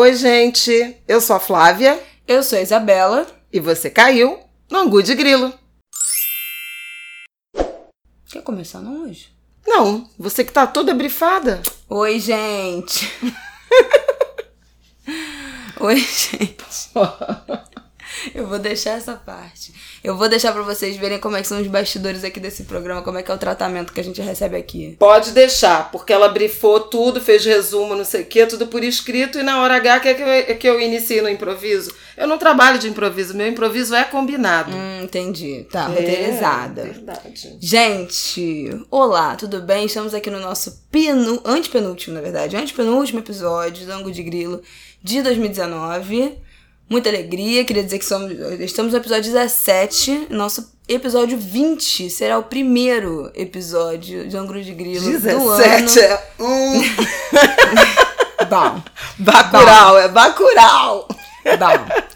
Oi, gente. Eu sou a Flávia. Eu sou a Isabela. E você caiu no Angu de Grilo. Quer começar não hoje? Não, você que tá toda brifada. Oi, gente. Oi, gente. Eu vou deixar essa parte. Eu vou deixar para vocês verem como é que são os bastidores aqui desse programa, como é que é o tratamento que a gente recebe aqui. Pode deixar, porque ela brifou tudo, fez resumo, não sei o quê, tudo por escrito, e na hora H quer que eu, que eu inicie no improviso. Eu não trabalho de improviso, meu improviso é combinado. Hum, entendi. Tá, é, roteirizada. Verdade. Gente, olá, tudo bem? Estamos aqui no nosso penu, antepenúltimo, na verdade, antepenúltimo episódio do Ango de Grilo de 2019 muita alegria. Queria dizer que somos, estamos no episódio 17. Nosso episódio 20 será o primeiro episódio de Ângulo de Grilo 17 do ano. é um... Bom. Bacurau, é Bacurau. Bom.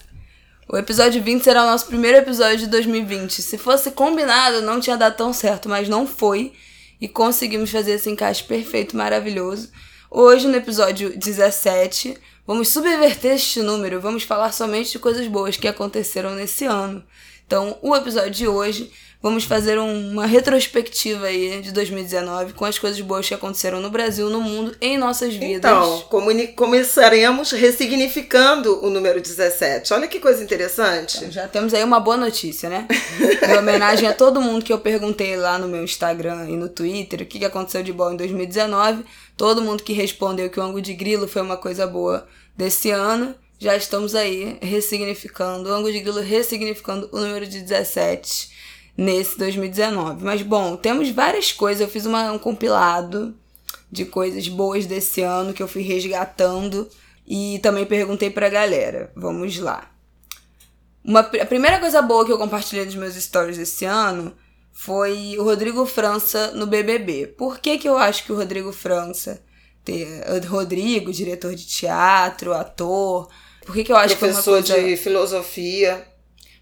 O episódio 20 será o nosso primeiro episódio de 2020. Se fosse combinado, não tinha dado tão certo, mas não foi. E conseguimos fazer esse encaixe perfeito, maravilhoso. Hoje, no episódio 17, Vamos subverter este número, vamos falar somente de coisas boas que aconteceram nesse ano. Então, o episódio de hoje, vamos fazer uma retrospectiva aí de 2019 com as coisas boas que aconteceram no Brasil, no mundo, em nossas vidas. Então, começaremos ressignificando o número 17. Olha que coisa interessante. Então, já temos aí uma boa notícia, né? em homenagem a todo mundo que eu perguntei lá no meu Instagram e no Twitter o que aconteceu de bom em 2019 todo mundo que respondeu que o ângulo de grilo foi uma coisa boa desse ano, já estamos aí ressignificando, o ângulo de grilo ressignificando o número de 17 nesse 2019. Mas bom, temos várias coisas, eu fiz uma, um compilado de coisas boas desse ano que eu fui resgatando e também perguntei pra galera. Vamos lá. Uma, a primeira coisa boa que eu compartilhei nos meus stories esse ano foi o Rodrigo França no BBB. Por que, que eu acho que o Rodrigo França, ter, Rodrigo, diretor de teatro, ator, por que, que eu acho Professor que foi uma coisa... de filosofia.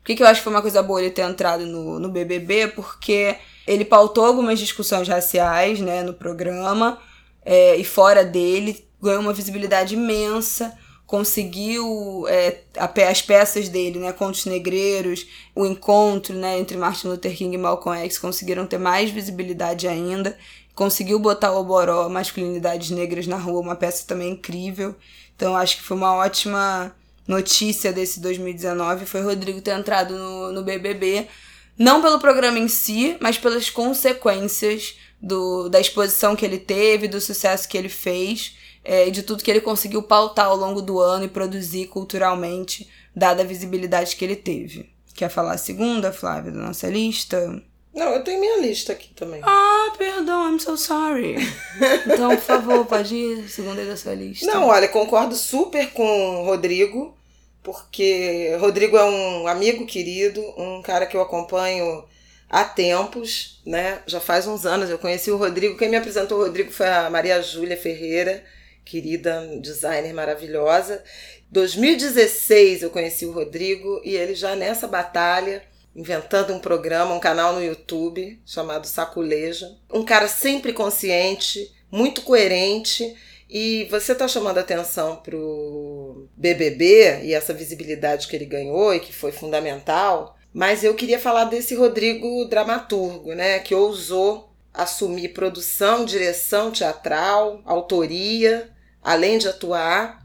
Por que, que eu acho que foi uma coisa boa ele ter entrado no, no BBB? Porque ele pautou algumas discussões raciais né, no programa é, e fora dele, ganhou uma visibilidade imensa conseguiu é, as peças dele, né, Contos Negreiros, o encontro né, entre Martin Luther King e Malcolm X conseguiram ter mais visibilidade ainda. Conseguiu botar o Oboró, Masculinidades Negras na Rua, uma peça também incrível. Então acho que foi uma ótima notícia desse 2019 foi Rodrigo ter entrado no, no BBB, não pelo programa em si, mas pelas consequências do, da exposição que ele teve, do sucesso que ele fez é, de tudo que ele conseguiu pautar ao longo do ano e produzir culturalmente, dada a visibilidade que ele teve. Quer falar a segunda, Flávia, da nossa lista? Não, eu tenho minha lista aqui também. Ah, perdão, I'm so sorry. então, por favor, pode ir, segunda da sua lista. Não, olha, concordo super com o Rodrigo, porque Rodrigo é um amigo querido, um cara que eu acompanho há tempos, né? Já faz uns anos eu conheci o Rodrigo. Quem me apresentou o Rodrigo foi a Maria Júlia Ferreira, querida designer maravilhosa. 2016 eu conheci o Rodrigo e ele já nessa batalha, inventando um programa, um canal no YouTube chamado Saculeja. Um cara sempre consciente, muito coerente. E você está chamando atenção para o BBB e essa visibilidade que ele ganhou e que foi fundamental, mas eu queria falar desse Rodrigo dramaturgo, né, que ousou assumir produção, direção teatral, autoria, além de atuar,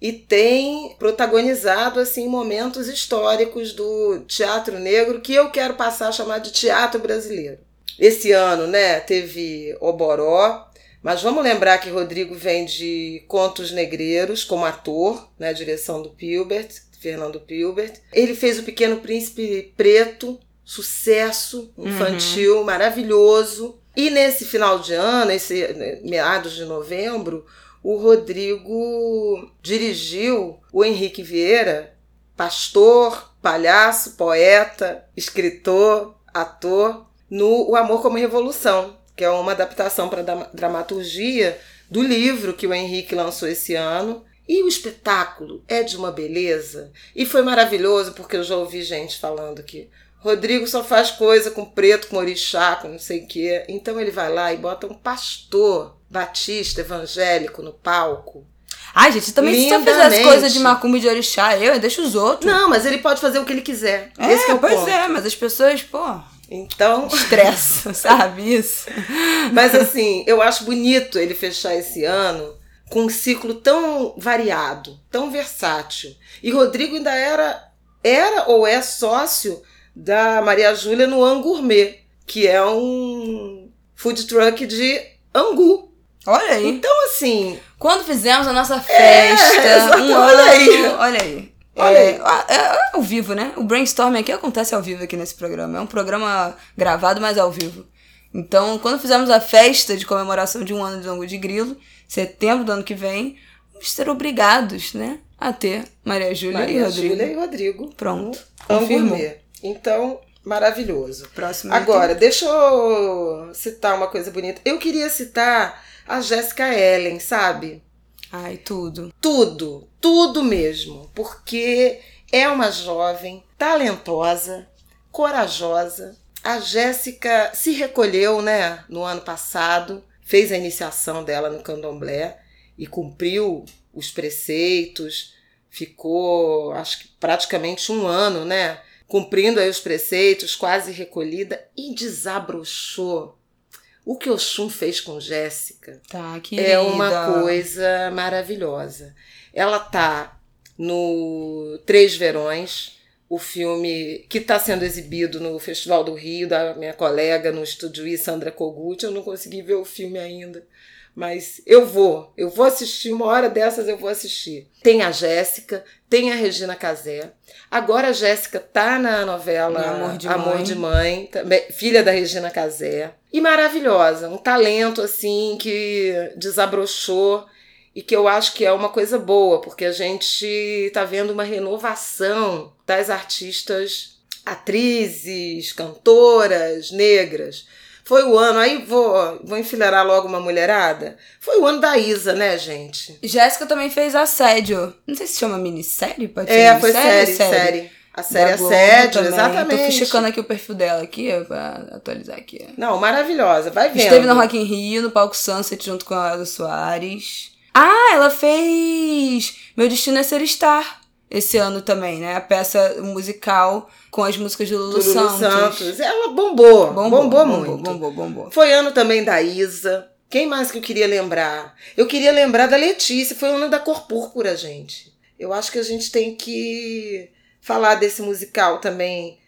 e tem protagonizado assim momentos históricos do teatro negro que eu quero passar a chamar de teatro brasileiro. Esse ano, né, teve Oboró, mas vamos lembrar que Rodrigo vem de Contos Negreiros como ator, né, direção do Pilbert, Fernando Pilbert. Ele fez O Pequeno Príncipe Preto, sucesso infantil uhum. maravilhoso. E nesse final de ano, esse meados de novembro, o Rodrigo dirigiu o Henrique Vieira, pastor, palhaço, poeta, escritor, ator, no O Amor como Revolução, que é uma adaptação para dramaturgia do livro que o Henrique lançou esse ano. E o espetáculo é de uma beleza. E foi maravilhoso, porque eu já ouvi gente falando que Rodrigo só faz coisa com preto, com orixá, com não sei o quê. Então ele vai lá e bota um pastor batista evangélico no palco. Ai, gente, também se eu fizesse Lindamente. coisa de macumba e de orixá, eu, eu deixo os outros. Não, mas ele pode fazer o que ele quiser. É, Esse que é o pois ponto. é, mas as pessoas, pô, Então, estressam, sabe isso? mas assim, eu acho bonito ele fechar esse ano com um ciclo tão variado, tão versátil. E Rodrigo ainda era, era ou é sócio da Maria Júlia no Angourmet, que é um food truck de angu. Olha aí. Então, assim, Quando fizemos a nossa festa, exato, um olha ano, aí. olha aí. Olha é, é- é ao vivo, né? O brainstorming aqui acontece ao vivo aqui nesse programa. É um programa gravado, mas ao vivo. Então, quando fizermos a festa de comemoração de um ano de Angu de Grilo, setembro do ano que vem, vamos ser obrigados, né? A ter Maria Júlia e Maria Rodrigo. Júlia e Rodrigo. Pronto. Confirmou. Então, maravilhoso. Próximo Agora, deixa eu citar uma coisa bonita. Eu queria citar a Jéssica Ellen, sabe? item. Ai, tudo. Tudo, tudo mesmo. Porque é uma jovem talentosa, corajosa. A Jéssica se recolheu, né, no ano passado, fez a iniciação dela no candomblé e cumpriu os preceitos, ficou, acho que praticamente um ano, né, cumprindo aí os preceitos, quase recolhida e desabrochou. O que Oxum fez com Jéssica Tá, é uma coisa maravilhosa. Ela tá no Três Verões, o filme que está sendo exibido no Festival do Rio, da minha colega no Estúdio I, Sandra Kogut. Eu não consegui ver o filme ainda, mas eu vou. Eu vou assistir, uma hora dessas eu vou assistir. Tem a Jéssica, tem a Regina Casé. Agora a Jéssica tá na novela Amor de Amor Mãe. de Mãe, também, filha da Regina Casé. E maravilhosa, um talento assim que desabrochou e que eu acho que é uma coisa boa, porque a gente está vendo uma renovação das artistas, atrizes, cantoras negras. Foi o ano, aí vou, vou enfileirar logo uma mulherada. Foi o ano da Isa, né, gente? Jéssica também fez Assédio. Não sei se chama minissérie, pode ser É, foi série, ou série. A série Globo Assédio, também. exatamente. Tô checando aqui o perfil dela aqui, pra atualizar aqui. Não, maravilhosa, vai vendo. Esteve no Rock in Rio, no palco Sunset, junto com a Elza Soares. Ah, ela fez Meu Destino é Ser Star esse ano também, né? A peça musical com as músicas de Lulu, Lulu Santos. Santos. Ela bombou, bombou, bombou, muito. Bombou, bombou. Foi ano também da Isa. Quem mais que eu queria lembrar? Eu queria lembrar da Letícia. Foi o ano da Cor Púrpura, gente. Eu acho que a gente tem que falar desse musical também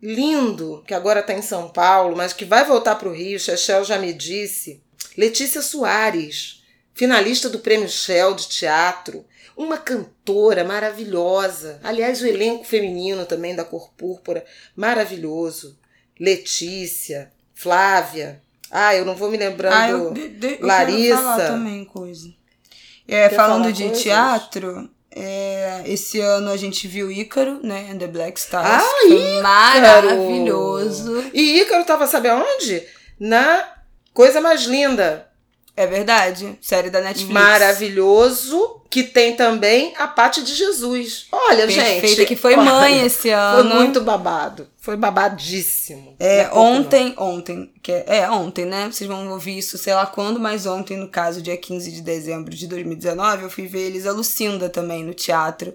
lindo, que agora está em São Paulo, mas que vai voltar para o Rio. Chechel já me disse. Letícia Soares, finalista do Prêmio Shell de teatro. Uma cantora maravilhosa. Aliás, o elenco feminino também da Cor Púrpura, maravilhoso. Letícia, Flávia. Ah, eu não vou me lembrando. Ah, eu, de, de, eu Larissa. falar também coisa. É, falando de coisas? teatro, é, esse ano a gente viu Ícaro, né? And the Black Stars. Ah, foi maravilhoso. E Ícaro tava, sabe aonde? Na Coisa Mais Linda. É verdade. Série da Netflix. Maravilhoso. Que tem também a Pate de Jesus. Olha, Perfeita, gente. que foi olha, mãe esse Foi ano. muito babado. Foi babadíssimo. Não É, ontem, ontem, que é, é, ontem, né? Vocês vão ouvir isso, sei lá quando, mas ontem, no caso, dia 15 de dezembro de 2019, eu fui ver Elisa Lucinda também no teatro.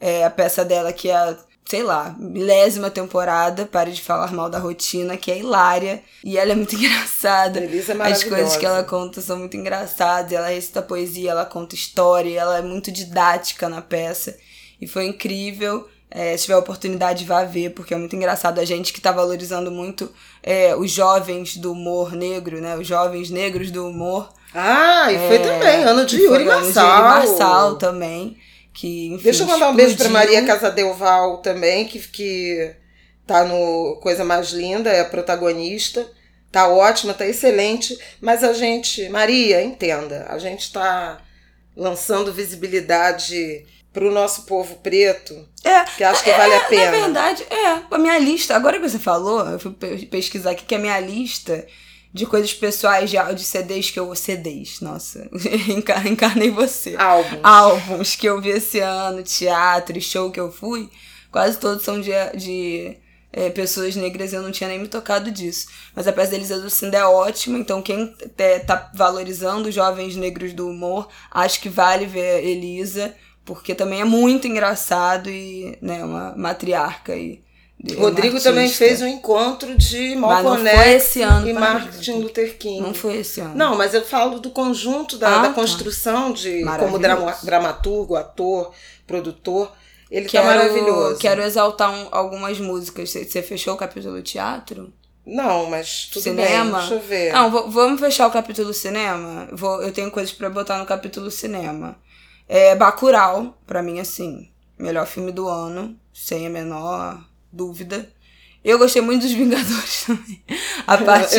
É, a peça dela que é, a, sei lá, milésima temporada, Pare de Falar Mal da Rotina, que é hilária. E ela é muito engraçada. é As coisas que ela conta são muito engraçadas. Ela recita poesia, ela conta história, ela é muito didática na peça. E foi incrível. É, se tiver oportunidade, vá ver, porque é muito engraçado. A gente que tá valorizando muito é, os jovens do humor negro, né? Os jovens negros do humor. Ah, e foi É, também. Ano de Yuri ano de Marçal. Yuri Marçal também. Que, enfim, Deixa eu mandar um beijo explodiu. Maria Casadelval também, que, que tá no Coisa Mais Linda, é a protagonista. Tá ótima, tá excelente. Mas a gente, Maria, entenda, a gente tá lançando visibilidade pro nosso povo preto, É, que acho que vale a Na pena. verdade, é. A minha lista, agora que você falou, eu fui pe- pesquisar aqui que a minha lista de coisas pessoais de, de CDs que eu. CDs, nossa, encar- encarnei você. Álbum. Álbuns que eu vi esse ano, teatro e show que eu fui, quase todos são de, de é, pessoas negras, eu não tinha nem me tocado disso. Mas a peça da Elisa Lucinda é ótima, então quem tá valorizando os jovens negros do humor, acho que vale ver Elisa, porque também é muito engraçado e, né, uma matriarca e Rodrigo também fez um encontro de Malcolm X e Martin Luther King. Não foi esse ano. Não, mas eu falo do conjunto da, ah, da tá. construção de como dramaturgo, ator, produtor. Ele tá quero, tá maravilhoso. Quero exaltar um, algumas músicas. Você fechou o capítulo teatro? Não, mas tudo cinema. bem, deixa eu ver. Não, vamos fechar o capítulo cinema? Vou, eu tenho coisas para botar no capítulo cinema. É Bacurau, para mim, assim, melhor filme do ano, sem a menor dúvida. Eu gostei muito dos Vingadores também. A parte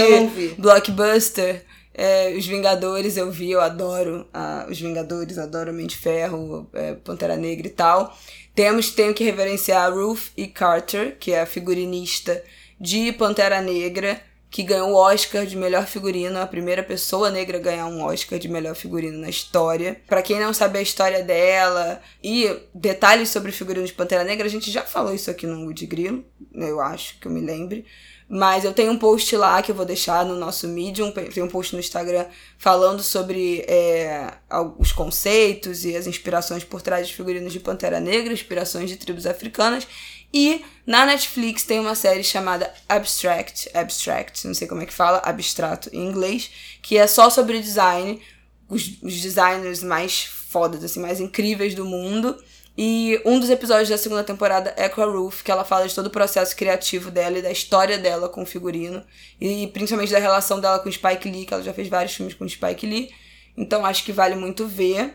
blockbuster, é, os Vingadores eu vi, eu adoro ah, os Vingadores, adoro Mente de Ferro, é, Pantera Negra e tal. Temos, tenho que reverenciar a Ruth E. Carter, que é a figurinista de Pantera Negra que ganhou o Oscar de melhor figurino, a primeira pessoa negra a ganhar um Oscar de melhor figurino na história. Para quem não sabe a história dela e detalhes sobre o figurino de Pantera Negra, a gente já falou isso aqui no Wood Grilo, eu acho que eu me lembre. Mas eu tenho um post lá que eu vou deixar no nosso Medium, tem um post no Instagram falando sobre é, os conceitos e as inspirações por trás dos figurinos de Pantera Negra, inspirações de tribos africanas. E na Netflix tem uma série chamada Abstract, Abstract, não sei como é que fala, abstrato em inglês, que é só sobre design, os, os designers mais fodas, assim, mais incríveis do mundo. E um dos episódios da segunda temporada é com a Ruth, que ela fala de todo o processo criativo dela e da história dela com o figurino. E principalmente da relação dela com o Spike Lee, que ela já fez vários filmes com o Spike Lee. Então acho que vale muito ver.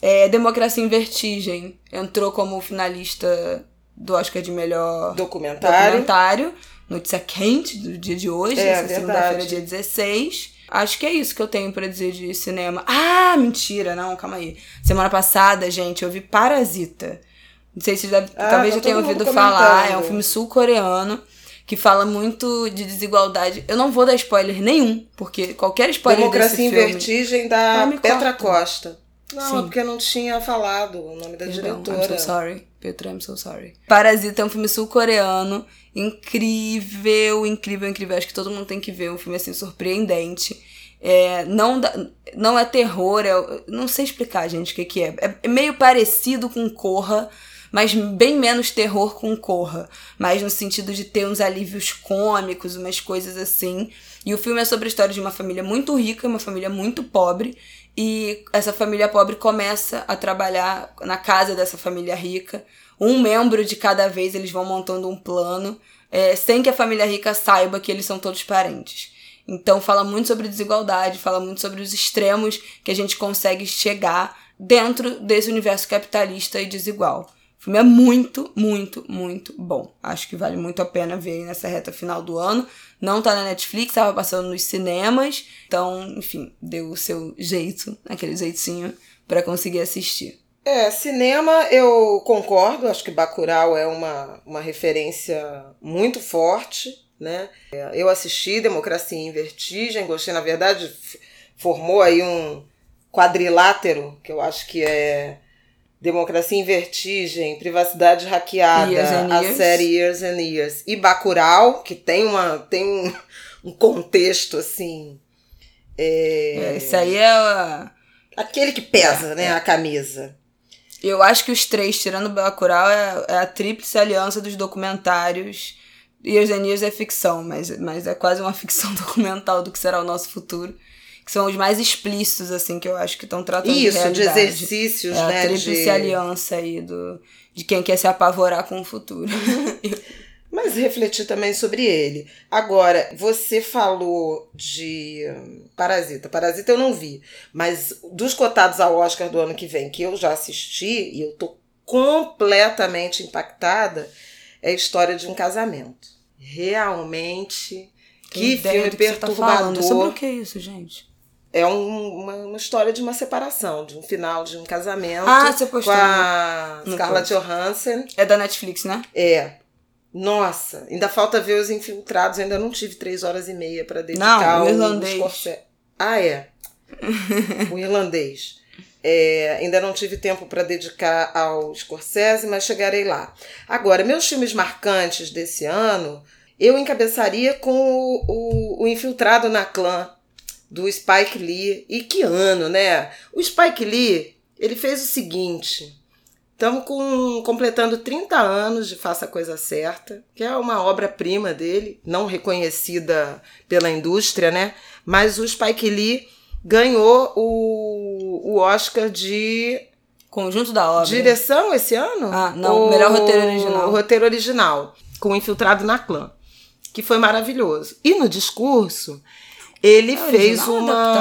É, Democracia em Vertigem entrou como finalista do Oscar de melhor documentário. documentário. Notícia quente do dia de hoje, é, essa segunda-feira, dia 16. Acho que é isso que eu tenho para dizer de cinema. Ah, mentira, não, calma aí. Semana passada, gente, eu vi Parasita. Não sei se já, ah, talvez tá já tenham ouvido falar. É um filme sul-coreano que fala muito de desigualdade. Eu não vou dar spoiler nenhum, porque qualquer spoiler Democracia desse em filme... Vertigem da Petra Costa. Não, Sim. porque eu não tinha falado o nome da Perdão, diretora. I'm so sorry. Petra, I'm so sorry. Parasita é um filme sul-coreano. Incrível, incrível, incrível. Acho que todo mundo tem que ver. Um filme assim surpreendente. É, não, não é terror, é, não sei explicar, gente, o que, que é. é. É meio parecido com Corra, mas bem menos terror com Corra. Mas no sentido de ter uns alívios cômicos, umas coisas assim. E o filme é sobre a história de uma família muito rica, uma família muito pobre, e essa família pobre começa a trabalhar na casa dessa família rica. Um membro de cada vez eles vão montando um plano, é, sem que a família rica saiba que eles são todos parentes. Então fala muito sobre desigualdade, fala muito sobre os extremos que a gente consegue chegar dentro desse universo capitalista e desigual. O filme é muito, muito, muito bom. Acho que vale muito a pena ver nessa reta final do ano. Não tá na Netflix, estava passando nos cinemas. Então, enfim, deu o seu jeito, aquele jeitinho, para conseguir assistir. É, cinema eu concordo, acho que Bacurau é uma, uma referência muito forte, né? Eu assisti Democracia em Vertigem, gostei, na verdade, formou aí um quadrilátero, que eu acho que é Democracia em Vertigem, Privacidade Hackeada, a série Years and Years. E Bacurau, que tem, uma, tem um, um contexto assim. É... é isso aí é. Aquele que pesa, é, né? É. A camisa. Eu acho que os três, tirando Bacurau, é, é a tríplice aliança dos documentários. Years and Years é ficção, mas, mas é quase uma ficção documental do que será o nosso futuro que são os mais explícitos, assim, que eu acho que estão tratando Isso, de de exercícios, é, né? A tríplice de... aliança aí do, de quem quer se apavorar com o futuro. Mas refletir também sobre ele. Agora, você falou de hum, Parasita. Parasita eu não vi, mas dos cotados ao Oscar do ano que vem, que eu já assisti e eu tô completamente impactada, é a história de um casamento. Realmente, que filme que perturbador. Tá Sobre o que é isso, gente? é um, uma, uma, história de uma separação, de um final de um casamento ah, você postou com a Scarlett Johansson. É da Netflix, né? É. Nossa, ainda falta ver os infiltrados. Eu ainda não tive três horas e meia para dedicar não, o irlandês. Ah, é. o irlandês. É, ainda não tive tempo para dedicar ao Scorsese, mas chegarei lá. Agora, meus filmes marcantes desse ano, eu encabeçaria com o, o, o Infiltrado na Clã, do Spike Lee. E que ano, né? O Spike Lee, ele fez o seguinte. Estamos completando 30 anos de Faça a Coisa Certa, que é uma obra-prima dele, não reconhecida pela indústria, né? Mas o Spike Lee ganhou o, o Oscar de Conjunto da obra. Direção esse ano? Ah, não. O melhor roteiro original. O roteiro original, com Infiltrado na Clã, que foi maravilhoso. E no discurso, ele é fez uma.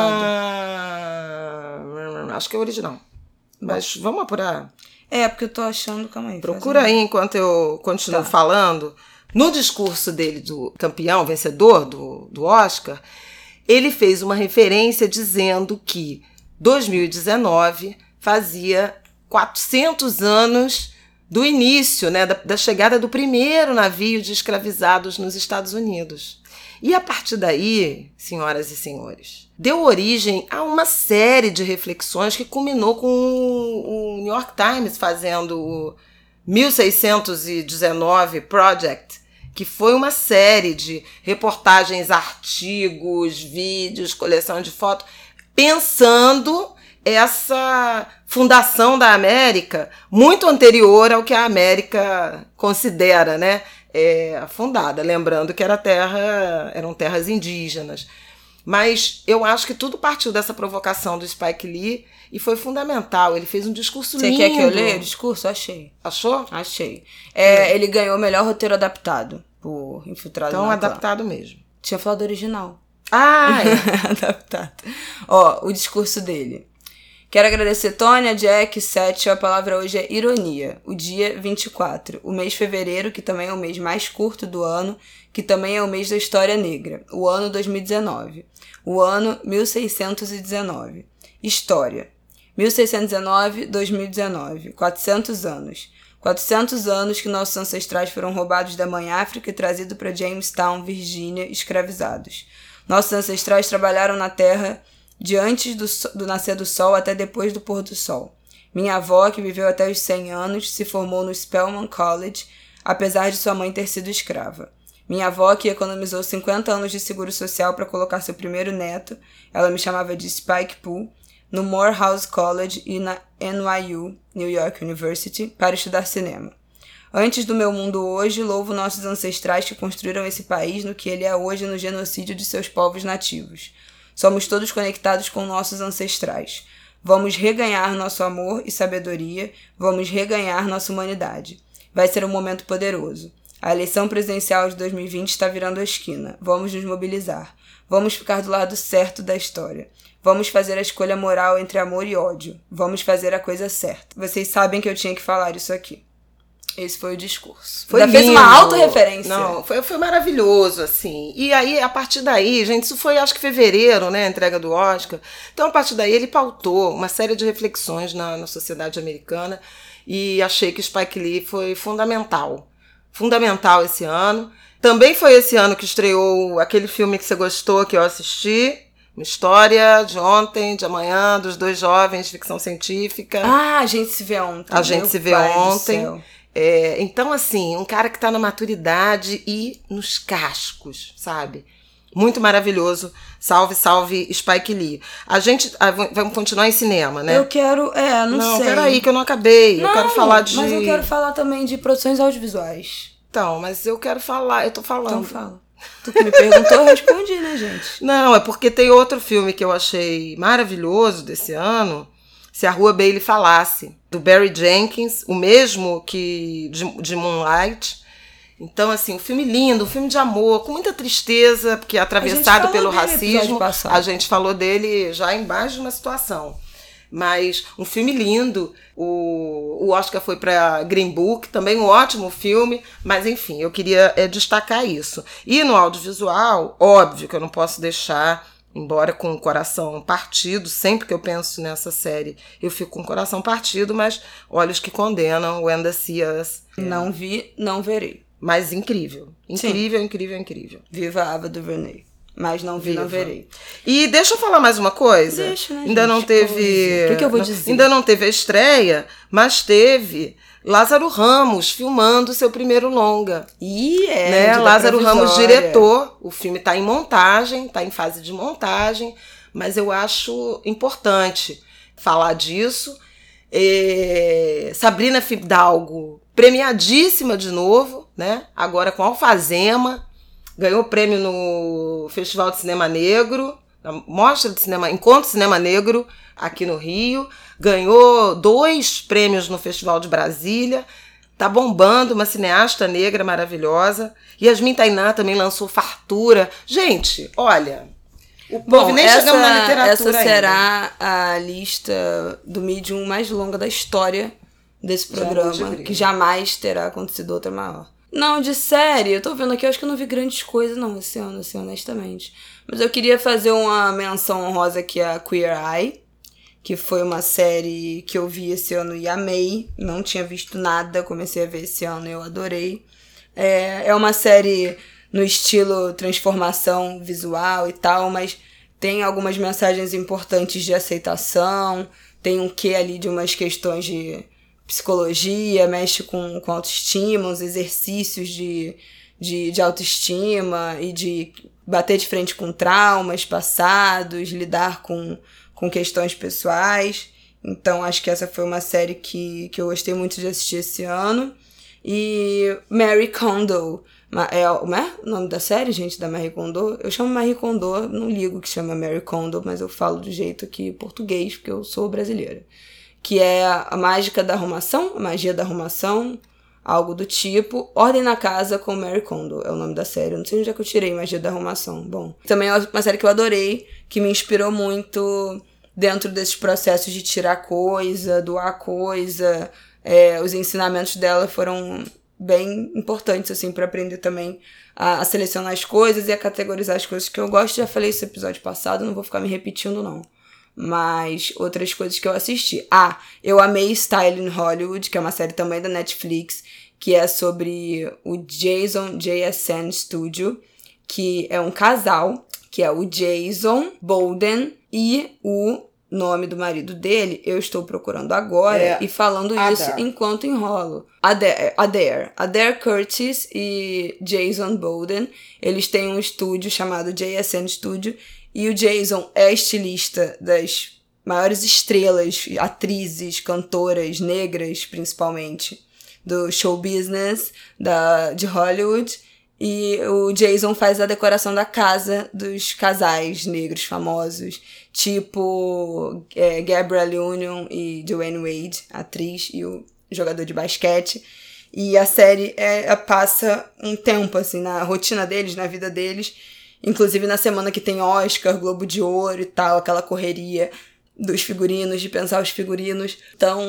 Acho que é original. Mas vamos apurar. É, porque eu tô achando. Calma aí. Procura aí enquanto eu continuo tá. falando. No discurso dele, do campeão, vencedor do, do Oscar, ele fez uma referência dizendo que 2019 fazia 400 anos do início, né, da, da chegada do primeiro navio de escravizados nos Estados Unidos. E a partir daí, senhoras e senhores, deu origem a uma série de reflexões que culminou com o New York Times fazendo o 1619 Project, que foi uma série de reportagens, artigos, vídeos, coleção de fotos, pensando essa fundação da América muito anterior ao que a América considera, né, é, fundada. Lembrando que era terra, eram terras indígenas. Mas eu acho que tudo partiu dessa provocação do Spike Lee e foi fundamental. Ele fez um discurso Você lindo. Você quer que eu leia o discurso? Achei. Achou? Achei. É, é. Ele ganhou o melhor roteiro adaptado por Infiltrado Então, adaptado mesmo. Tinha falado original. Ah, é. adaptado. Ó, o discurso dele. Quero agradecer Tônia, Jack, Seth. A palavra hoje é ironia. O dia 24. O mês fevereiro, que também é o mês mais curto do ano, que também é o mês da história negra. O ano 2019. O ano 1619. História. 1619-2019. 400 anos. 400 anos que nossos ancestrais foram roubados da Mãe África e trazidos para Jamestown, Virgínia, escravizados. Nossos ancestrais trabalharam na terra de antes do, do nascer do sol até depois do pôr do sol. Minha avó, que viveu até os 100 anos, se formou no Spelman College, apesar de sua mãe ter sido escrava. Minha avó, que economizou 50 anos de seguro social para colocar seu primeiro neto, ela me chamava de Spike Pool, no Morehouse College e na NYU, New York University, para estudar cinema. Antes do meu mundo hoje, louvo nossos ancestrais que construíram esse país no que ele é hoje no genocídio de seus povos nativos. Somos todos conectados com nossos ancestrais. Vamos reganhar nosso amor e sabedoria, vamos reganhar nossa humanidade. Vai ser um momento poderoso. A eleição presidencial de 2020 está virando a esquina. Vamos nos mobilizar. Vamos ficar do lado certo da história. Vamos fazer a escolha moral entre amor e ódio. Vamos fazer a coisa certa. Vocês sabem que eu tinha que falar isso aqui. Esse foi o discurso. Foi Ainda fez uma auto-referência. Não, foi, foi maravilhoso, assim. E aí, a partir daí, gente, isso foi acho que fevereiro, né? A entrega do Oscar. Então, a partir daí, ele pautou uma série de reflexões na, na sociedade americana. E achei que Spike Lee foi fundamental. Fundamental esse ano. Também foi esse ano que estreou aquele filme que você gostou, que eu assisti. Uma história de ontem, de amanhã, dos dois jovens, ficção científica. Ah, a gente se vê ontem. A gente se vê ontem. É, então, assim, um cara que está na maturidade e nos cascos, sabe? Muito maravilhoso. Salve, salve Spike Lee. A gente. Ah, vamos continuar em cinema, né? Eu quero. É, não, não sei. Não, peraí, que eu não acabei. Não, eu quero falar de. Mas eu quero falar também de produções audiovisuais. Então, mas eu quero falar. Eu tô falando. Então fala. Tu que me perguntou, eu respondi, né, gente? Não, é porque tem outro filme que eu achei maravilhoso desse ano se a Rua Bailey falasse, do Barry Jenkins, o mesmo que de, de Moonlight. Então, assim, um filme lindo, um filme de amor, com muita tristeza, porque é atravessado pelo racismo. A gente falou dele já em mais de uma situação. Mas um filme lindo. O, o Oscar foi para Green Book, também um ótimo filme. Mas, enfim, eu queria é, destacar isso. E no audiovisual, óbvio que eu não posso deixar embora com o coração partido, sempre que eu penso nessa série, eu fico com o coração partido, mas Olhos que Condenam, When the Sea Us. Não vi, não verei. Mas incrível. Incrível, Sim. incrível, incrível. Viva a Ava DuVernay. Mas não vi, Viva. não verei. E deixa eu falar mais uma coisa. Deixa, né, Ainda gente? não teve. O que que eu vou dizer? Ainda não teve a estreia, mas teve Lázaro Ramos filmando seu primeiro longa. E é. né? Lázaro Ramos, diretor. O filme está em montagem, está em fase de montagem, mas eu acho importante falar disso. É, Sabrina Fidalgo, premiadíssima de novo, né? Agora com Alfazema, ganhou prêmio no Festival de Cinema Negro, na Mostra de Cinema, Encontro Cinema Negro aqui no Rio, ganhou dois prêmios no Festival de Brasília. Tá bombando, uma cineasta negra maravilhosa. Yasmin Tainá também lançou Fartura. Gente, olha. O Bom, povo nem essa, chegamos na literatura essa ainda. será a lista do Medium mais longa da história desse programa, que jamais terá acontecido outra maior. Não, de série, eu tô vendo aqui, eu acho que eu não vi grandes coisas não esse ano, assim, honestamente. Mas eu queria fazer uma menção honrosa aqui a Queer Eye, que foi uma série que eu vi esse ano e amei. Não tinha visto nada, comecei a ver esse ano e eu adorei. É, é uma série no estilo transformação visual e tal, mas tem algumas mensagens importantes de aceitação, tem um quê ali de umas questões de psicologia, mexe com, com autoestima, uns exercícios de, de, de autoestima e de bater de frente com traumas passados, lidar com, com questões pessoais. Então, acho que essa foi uma série que, que eu gostei muito de assistir esse ano. E Mary Kondo. É, como é o nome da série, gente, da Marie Kondo? Eu chamo Marie Kondo, não ligo que chama Mary Kondo, mas eu falo do jeito aqui português, porque eu sou brasileira. Que é a mágica da arrumação, a magia da arrumação, algo do tipo. Ordem na Casa com Mary Kondo é o nome da série. Eu não sei onde é que eu tirei magia da arrumação. Bom, também é uma série que eu adorei, que me inspirou muito dentro desses processos de tirar coisa, doar coisa. É, os ensinamentos dela foram bem importantes, assim, para aprender também a, a selecionar as coisas e a categorizar as coisas que eu gosto. Já falei isso no episódio passado, não vou ficar me repetindo, não. Mas outras coisas que eu assisti. Ah, eu amei Style in Hollywood, que é uma série também da Netflix, que é sobre o Jason JSN Studio, que é um casal, que é o Jason Bolden e o nome do marido dele, eu estou procurando agora É, e falando Adair. isso enquanto enrolo. Adair, Adair, Adair Curtis e Jason Bolden, eles têm um estúdio chamado JSN Studio e o Jason é estilista das maiores estrelas, atrizes, cantoras negras, principalmente, do show business da, de Hollywood. E o Jason faz a decoração da casa dos casais negros famosos, tipo é, Gabrielle Union e Dwayne Wade, atriz e o jogador de basquete. E a série é, passa um tempo, assim, na rotina deles, na vida deles. Inclusive na semana que tem Oscar, Globo de Ouro e tal, aquela correria dos figurinos, de pensar os figurinos. Então,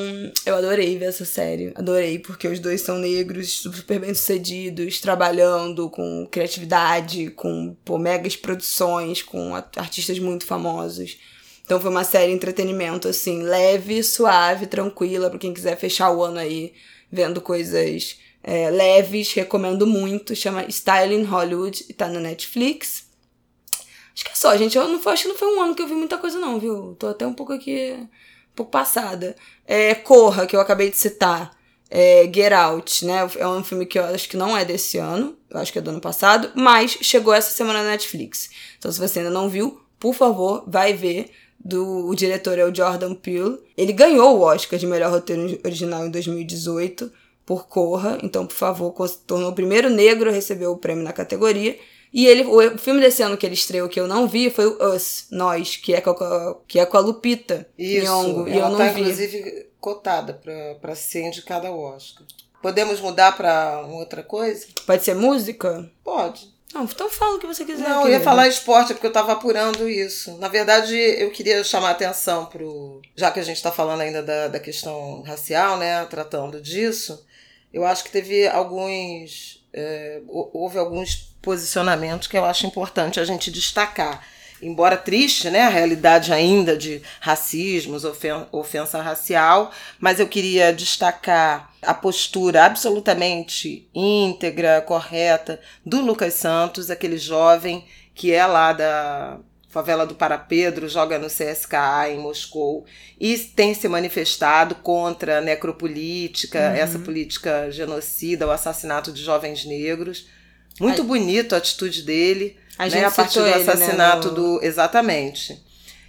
eu adorei ver essa série. Adorei, porque os dois são negros, super bem sucedidos, trabalhando com criatividade, com pô, megas produções, com artistas muito famosos. Então foi uma série entretenimento, assim, leve, suave, tranquila, pra quem quiser fechar o ano aí vendo coisas é, leves, recomendo muito. Chama Style in Hollywood e tá na Netflix. Acho que é só, gente. Eu não foi, acho que não foi um ano que eu vi muita coisa, não, viu? Tô até um pouco aqui, um pouco passada. É, Corra, que eu acabei de citar. É, Get Out, né? É um filme que eu acho que não é desse ano, eu acho que é do ano passado, mas chegou essa semana na Netflix. Então, se você ainda não viu, por favor, vai ver. Do, o diretor é o Jordan Peele. Ele ganhou o Oscar de melhor roteiro original em 2018 por Corra. Então, por favor, tornou o primeiro negro a receber o prêmio na categoria. E ele, o, filme desse ano que ele estreou que eu não vi foi o Us, Nós, que é com a, que é com a Lupita Isso, Nyong'o. E eu ela não tá vi. inclusive cotada pra- pra ser indicada ao Oscar. Podemos mudar pra outra coisa? Pode ser música? Pode. Não, então fala o que você quiser. Não, eu ia falar esporte porque eu estava apurando isso. Na verdade, eu queria chamar a atenção pro. Já que a gente está falando ainda da, da questão racial, né? Tratando disso, eu acho que teve alguns. é, hou- houve alguns posicionamentos que eu acho importante a gente destacar. Embora triste, né, a realidade ainda de racismos, ofen- ofensa racial, mas eu queria destacar a postura absolutamente íntegra, correta do Lucas Santos, aquele jovem que é lá da favela do Parapedro, joga no CSKA em Moscou e tem se manifestado contra a necropolítica, uhum. essa política genocida, o assassinato de jovens negros. Muito bonito a atitude dele, a, né, a partir do ele, né, assassinato né, no... do exatamente.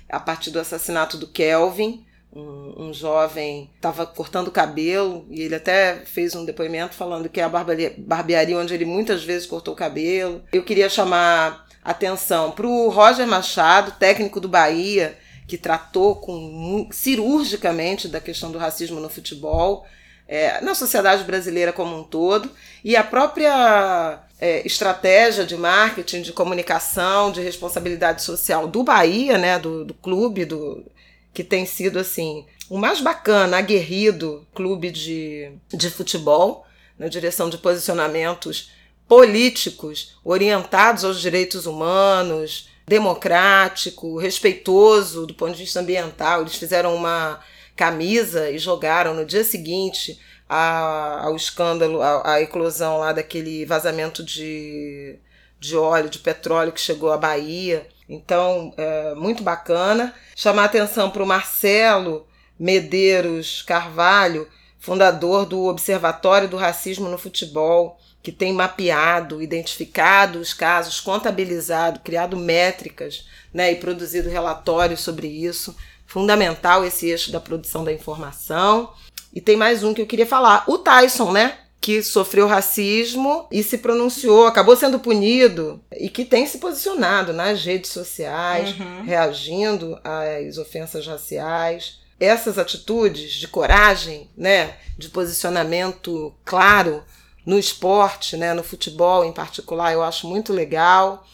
A partir do assassinato do Kelvin, um, um jovem estava cortando o cabelo e ele até fez um depoimento falando que é a barbearia onde ele muitas vezes cortou o cabelo. Eu queria chamar atenção para o Roger Machado, técnico do Bahia, que tratou com, cirurgicamente da questão do racismo no futebol, é, na sociedade brasileira como um todo, e a própria é, estratégia de marketing, de comunicação, de responsabilidade social do Bahia, né, do, do clube, do, que tem sido assim o mais bacana, aguerrido clube de, de futebol, na direção de posicionamentos políticos orientados aos direitos humanos, democrático, respeitoso do ponto de vista ambiental. Eles fizeram uma camisa e jogaram no dia seguinte a, ao escândalo, a eclosão lá daquele vazamento de, de óleo, de petróleo que chegou à Bahia. Então, é muito bacana. Chamar atenção para o Marcelo Medeiros Carvalho, fundador do Observatório do Racismo no Futebol, que tem mapeado, identificado os casos, contabilizado, criado métricas né, e produzido relatórios sobre isso. Fundamental esse eixo da produção da informação. E tem mais um que eu queria falar: o Tyson, né? Que sofreu racismo e se pronunciou, acabou sendo punido e que tem se posicionado nas redes sociais, uhum. reagindo às ofensas raciais. Essas atitudes de coragem, né, de posicionamento claro, no esporte, né, no futebol em particular, eu acho muito legal.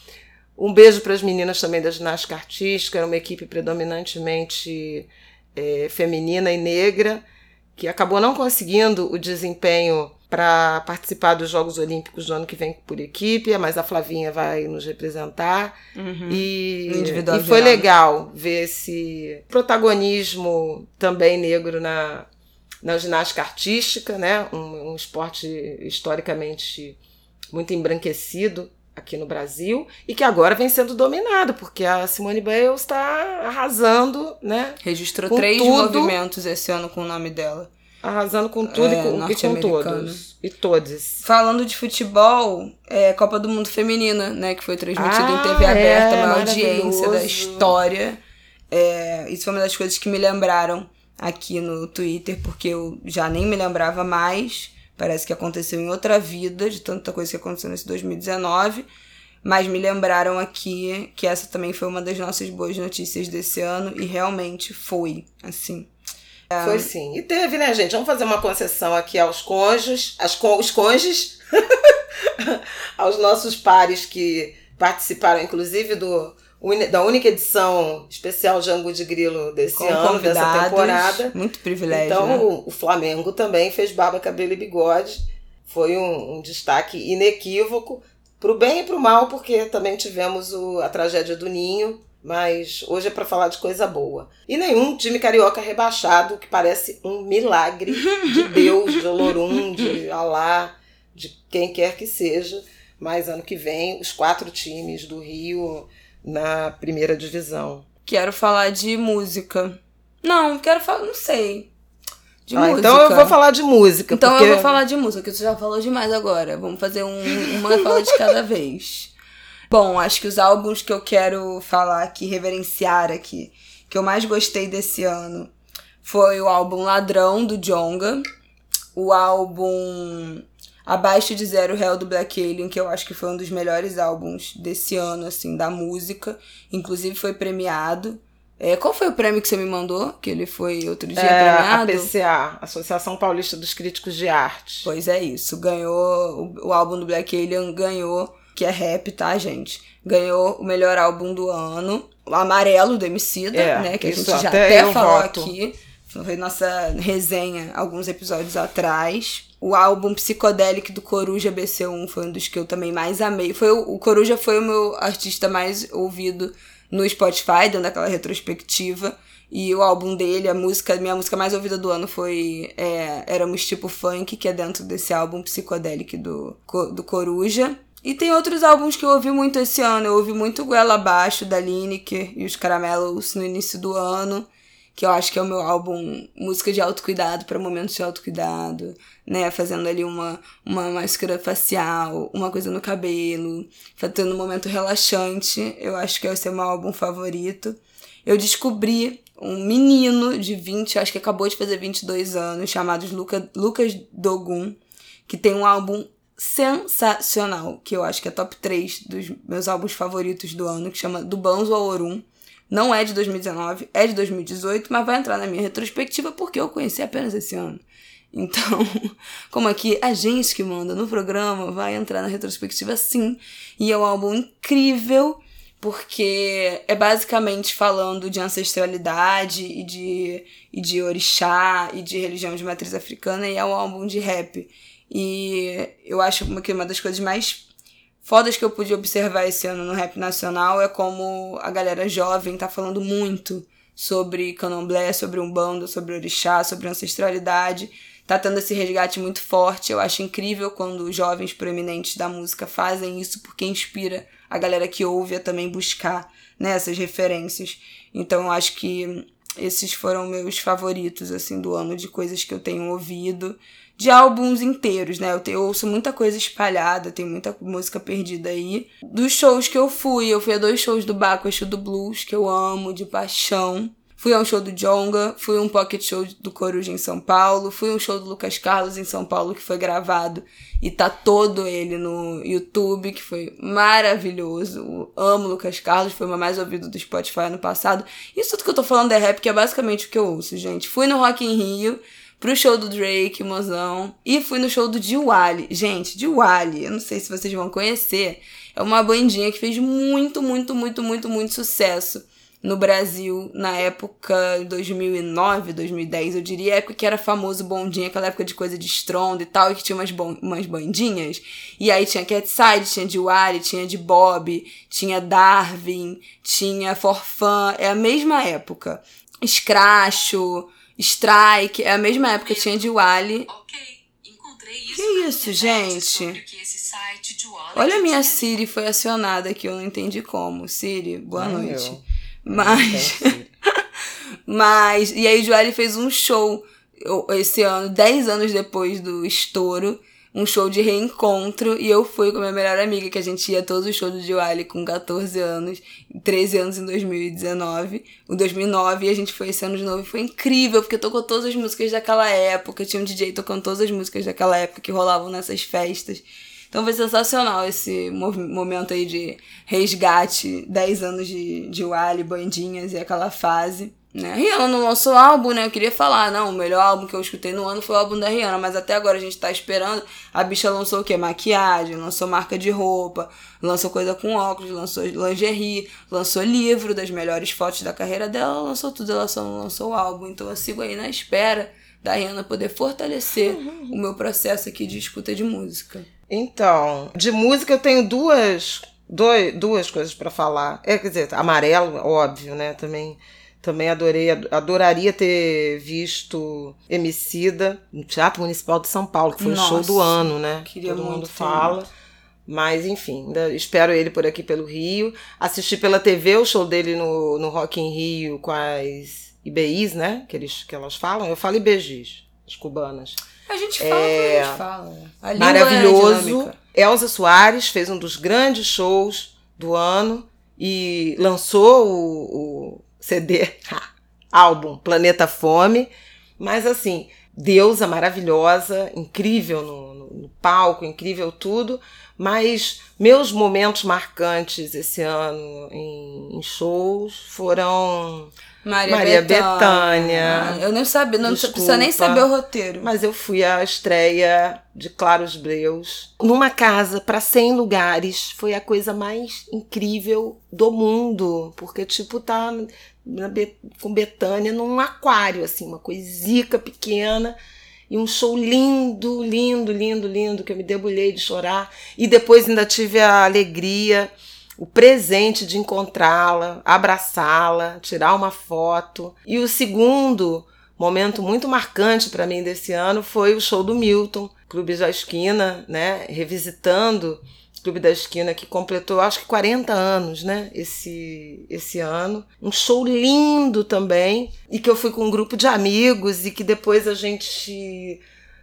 Um beijo para as meninas também da ginástica artística, era uma equipe predominantemente é, feminina e negra, que acabou não conseguindo o desempenho para participar dos Jogos Olímpicos do ano que vem por equipe, mas a Flavinha vai nos representar. Uhum. E, e foi legal ver esse protagonismo também negro na, na ginástica artística, né? Um, um, esporte historicamente muito embranquecido aqui no Brasil e que agora vem sendo dominado, porque a Simone Biles está arrasando, né? Registrou três tudo, movimentos esse ano com o nome dela. Arrasando com tudo é, e, com, e com todos. E todos. Falando de futebol, é Copa do Mundo Feminina, né? Que foi transmitida ah, em TV aberta, é, maior audiência da história. É, isso foi uma das coisas que me lembraram aqui no Twitter, porque eu já nem me lembrava mais. Parece que aconteceu em outra vida, de tanta coisa que aconteceu nesse 2019. Mas me lembraram aqui que essa também foi uma das nossas boas notícias desse ano, e realmente foi, assim. Foi sim. E teve, né, gente? Vamos fazer uma concessão aqui aos cônjuges, as, os cônjuges, aos nossos pares que participaram, inclusive, do da única edição especial Jango de Grilo desse Com ano, dessa temporada. Muito privilégio. Então, né? o, o, Flamengo também fez barba, cabelo e bigode. Foi um, um destaque inequívoco, para o bem e para o mal, porque também tivemos o, a tragédia do Ninho, mas hoje é para falar de coisa boa. E nenhum time carioca rebaixado, que parece um milagre de Deus, de Olorum, de Alá, de quem quer que seja. Mas ano que vem, os quatro times do Rio na primeira divisão. Quero falar de música. Não, quero falar, não sei. De ah, música. Então eu vou falar de música. Então porque... eu vou falar de música, que você já falou demais agora. Vamos fazer um, uma fala de cada vez. Bom, acho que os álbuns que eu quero falar aqui, reverenciar aqui, que eu mais gostei desse ano, foi o álbum Ladrão, do Jonga. O álbum Abaixo de Zero Hell do Black Alien, que eu acho que foi um dos melhores álbuns desse ano, assim, da música. Inclusive foi premiado. É, qual foi o prêmio que você me mandou? Que ele foi outro dia é, premiado? A PCA, Associação Paulista dos Críticos de Arte. Pois é isso. Ganhou. O, o álbum do Black Alien ganhou, que é rap, tá, gente? Ganhou o melhor álbum do ano. O Amarelo do Emicida, é, né? Que a gente já até, até falou voto. aqui. Foi nossa resenha alguns episódios atrás. O álbum Psicodélico do Coruja BC1 foi um dos que eu também mais amei. Foi o, o Coruja foi o meu artista mais ouvido no Spotify, dando aquela retrospectiva. E o álbum dele, a música, minha música mais ouvida do ano foi é, Éramos Tipo Funk, que é dentro desse álbum Psicodélico do, do Coruja. E tem outros álbuns que eu ouvi muito esse ano. Eu ouvi muito Goela Abaixo, da Lineker e os Caramelos no início do ano que eu acho que é o meu álbum música de autocuidado para momentos de autocuidado, né, fazendo ali uma uma máscara facial, uma coisa no cabelo, fazendo um momento relaxante. Eu acho que esse é o meu álbum favorito. Eu descobri um menino de 20, acho que acabou de fazer 22 anos, chamado Luca, Lucas Dogun, que tem um álbum sensacional, que eu acho que é top 3 dos meus álbuns favoritos do ano, que chama Do Banzo ao Orum. Não é de 2019, é de 2018, mas vai entrar na minha retrospectiva porque eu conheci apenas esse ano. Então, como aqui a gente que manda no programa vai entrar na retrospectiva sim. E é um álbum incrível, porque é basicamente falando de ancestralidade e de, e de orixá e de religião de matriz africana, e é um álbum de rap. E eu acho que uma das coisas mais fodas que eu pude observar esse ano no rap nacional é como a galera jovem tá falando muito sobre candomblé, sobre umbanda, sobre orixá, sobre ancestralidade. Tá tendo esse resgate muito forte. Eu acho incrível quando jovens proeminentes da música fazem isso, porque inspira a galera que ouve a também buscar né, essas referências. Então eu acho que esses foram meus favoritos assim do ano de coisas que eu tenho ouvido de álbuns inteiros, né? Eu, te, eu ouço muita coisa espalhada, tem muita música perdida aí. Dos shows que eu fui, eu fui a dois shows do Baco, show do Blues, que eu amo de paixão. Fui a um show do Jonga, fui a um pocket show do Coruja em São Paulo, fui a um show do Lucas Carlos em São Paulo que foi gravado e tá todo ele no YouTube, que foi maravilhoso. Amo Lucas Carlos, foi o mais ouvido do Spotify ano passado. Isso tudo que eu tô falando é rap, que é basicamente o que eu ouço, gente. Fui no Rock in Rio, pro show do Drake, mozão. E fui no show do Diwali. Gente, Diwali, eu não sei se vocês vão conhecer. É uma bandinha que fez muito, muito, muito, muito, muito sucesso no Brasil na época 2009, 2010, eu diria, época que era famoso bondinha, aquela época de coisa de estrondo e tal, e que tinha umas, umas bandinhas. E aí tinha Catside, tinha Diwali, tinha de Bob, tinha Darwin, tinha Forfan, é a mesma época. Scratcho, Strike, é a mesma época, tinha de Wally. Que isso, gente? Olha a minha Siri foi acionada aqui, eu não entendi como. Siri, boa Ai, noite. Eu. Mas. Mas. E aí o Joelle fez um show esse ano, 10 anos depois do estouro um show de reencontro e eu fui com a minha melhor amiga, que a gente ia todos os shows do Diwali com 14 anos, 13 anos em 2019, o 2009 e a gente foi esse ano de novo e foi incrível, porque tocou todas as músicas daquela época, tinha um DJ tocando todas as músicas daquela época que rolavam nessas festas. Então foi sensacional esse momento aí de resgate, 10 anos de, de Wally, bandinhas e aquela fase. Né? Rihanna não lançou álbum, né? Eu queria falar, não, o melhor álbum que eu escutei no ano foi o álbum da Rihanna, mas até agora a gente tá esperando. A bicha lançou o quê? Maquiagem, lançou marca de roupa, lançou coisa com óculos, lançou lingerie, lançou livro das melhores fotos da carreira dela, lançou tudo, ela só não lançou o álbum. Então eu sigo aí na espera da Rihanna poder fortalecer o meu processo aqui de escuta de música. Então, de música eu tenho duas, dois, duas coisas para falar. É, quer dizer, amarelo, óbvio, né? Também também adorei, adoraria ter visto Emicida no Teatro Municipal de São Paulo, que foi Nossa, o show do ano, né? Queria Todo mundo fala. Mas, enfim, ainda espero ele por aqui pelo Rio. Assisti pela TV o show dele no, no Rock in Rio com as IBIs, né? Que, eles, que elas falam. Eu falo IBGs, as cubanas. A gente fala é, a gente fala. A maravilhoso. É Elza Soares fez um dos grandes shows do ano e lançou o, o CD, álbum Planeta Fome. Mas assim, deusa maravilhosa, incrível no, no, no, palco, incrível tudo. Mas meus momentos marcantes esse ano em, em shows foram Maria, Maria Bethânia. Eu nem sabia, não Desculpa, precisa nem saber o roteiro. Mas eu fui à estreia de Claros Breus numa casa para 100 lugares. Foi a coisa mais incrível do mundo, porque tipo tá com Betânia num aquário, assim, uma coisica pequena. E um show lindo, lindo, lindo, lindo, que eu me debulhei de chorar. E depois ainda tive a alegria, o presente de encontrá-la, abraçá-la, tirar uma foto. E o segundo momento muito marcante para mim desse ano foi o show do Milton, Clube da Esquina, né? Revisitando Clube da Esquina, que completou acho que 40 anos, né? Esse, esse ano. Um show lindo também. E que eu fui com um grupo de amigos e que depois a gente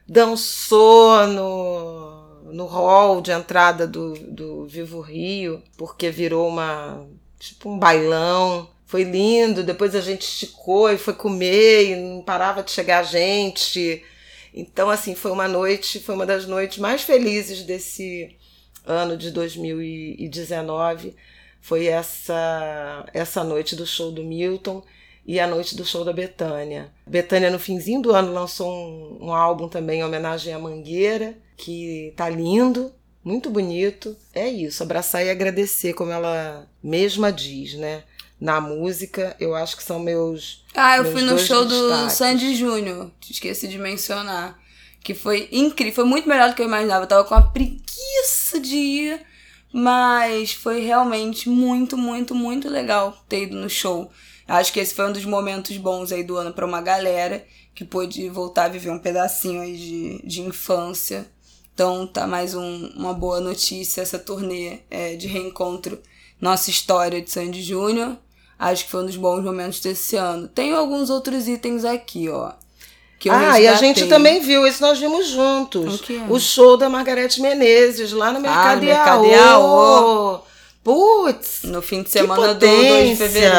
dançou no, no hall de entrada do, do Vivo Rio, porque virou uma. tipo um bailão. Foi lindo. Depois a gente esticou e foi comer e não parava de chegar gente. Então, assim, foi uma noite, foi uma das noites mais felizes desse ano de 2019 foi essa essa noite do show do Milton e a noite do show da Betânia. Betânia no finzinho do ano lançou um, um álbum também em homenagem à Mangueira, que tá lindo, muito bonito. É isso, abraçar e agradecer, como ela mesma diz, né? Na música, eu acho que são meus. Ah, eu meus fui no show destaques. do Sandy Júnior, esqueci de mencionar que foi incrível, foi muito melhor do que eu imaginava. Eu tava com uma preguiça de ir, mas foi realmente muito, muito, muito legal ter ido no show. Acho que esse foi um dos momentos bons aí do ano para uma galera que pôde voltar a viver um pedacinho aí de, de infância. Então tá mais um, uma boa notícia essa turnê é, de reencontro Nossa História de Sandy Júnior. Acho que foi um dos bons momentos desse ano. Tem alguns outros itens aqui, ó ah, e a gente também viu, isso nós vimos juntos. O, o show da Margarete Menezes, lá no Mercado ah, Iaô. Putz! No fim de semana do 2 de fevereiro.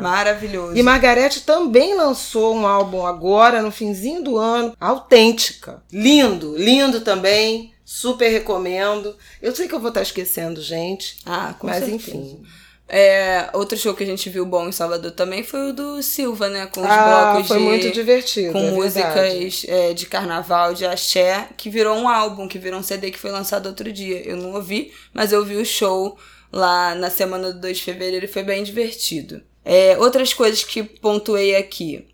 Maravilhoso. E Margarete também lançou um álbum agora, no finzinho do ano, autêntica. Lindo, lindo também. Super recomendo. Eu sei que eu vou estar esquecendo, gente. Ah, com mas certeza. enfim. É, outro show que a gente viu bom em Salvador também foi o do Silva, né? Com os ah, blocos foi de. muito divertido. Com é músicas é, de carnaval, de axé, que virou um álbum, que virou um CD que foi lançado outro dia. Eu não ouvi, mas eu vi o show lá na semana do 2 de fevereiro e foi bem divertido. É, outras coisas que pontuei aqui,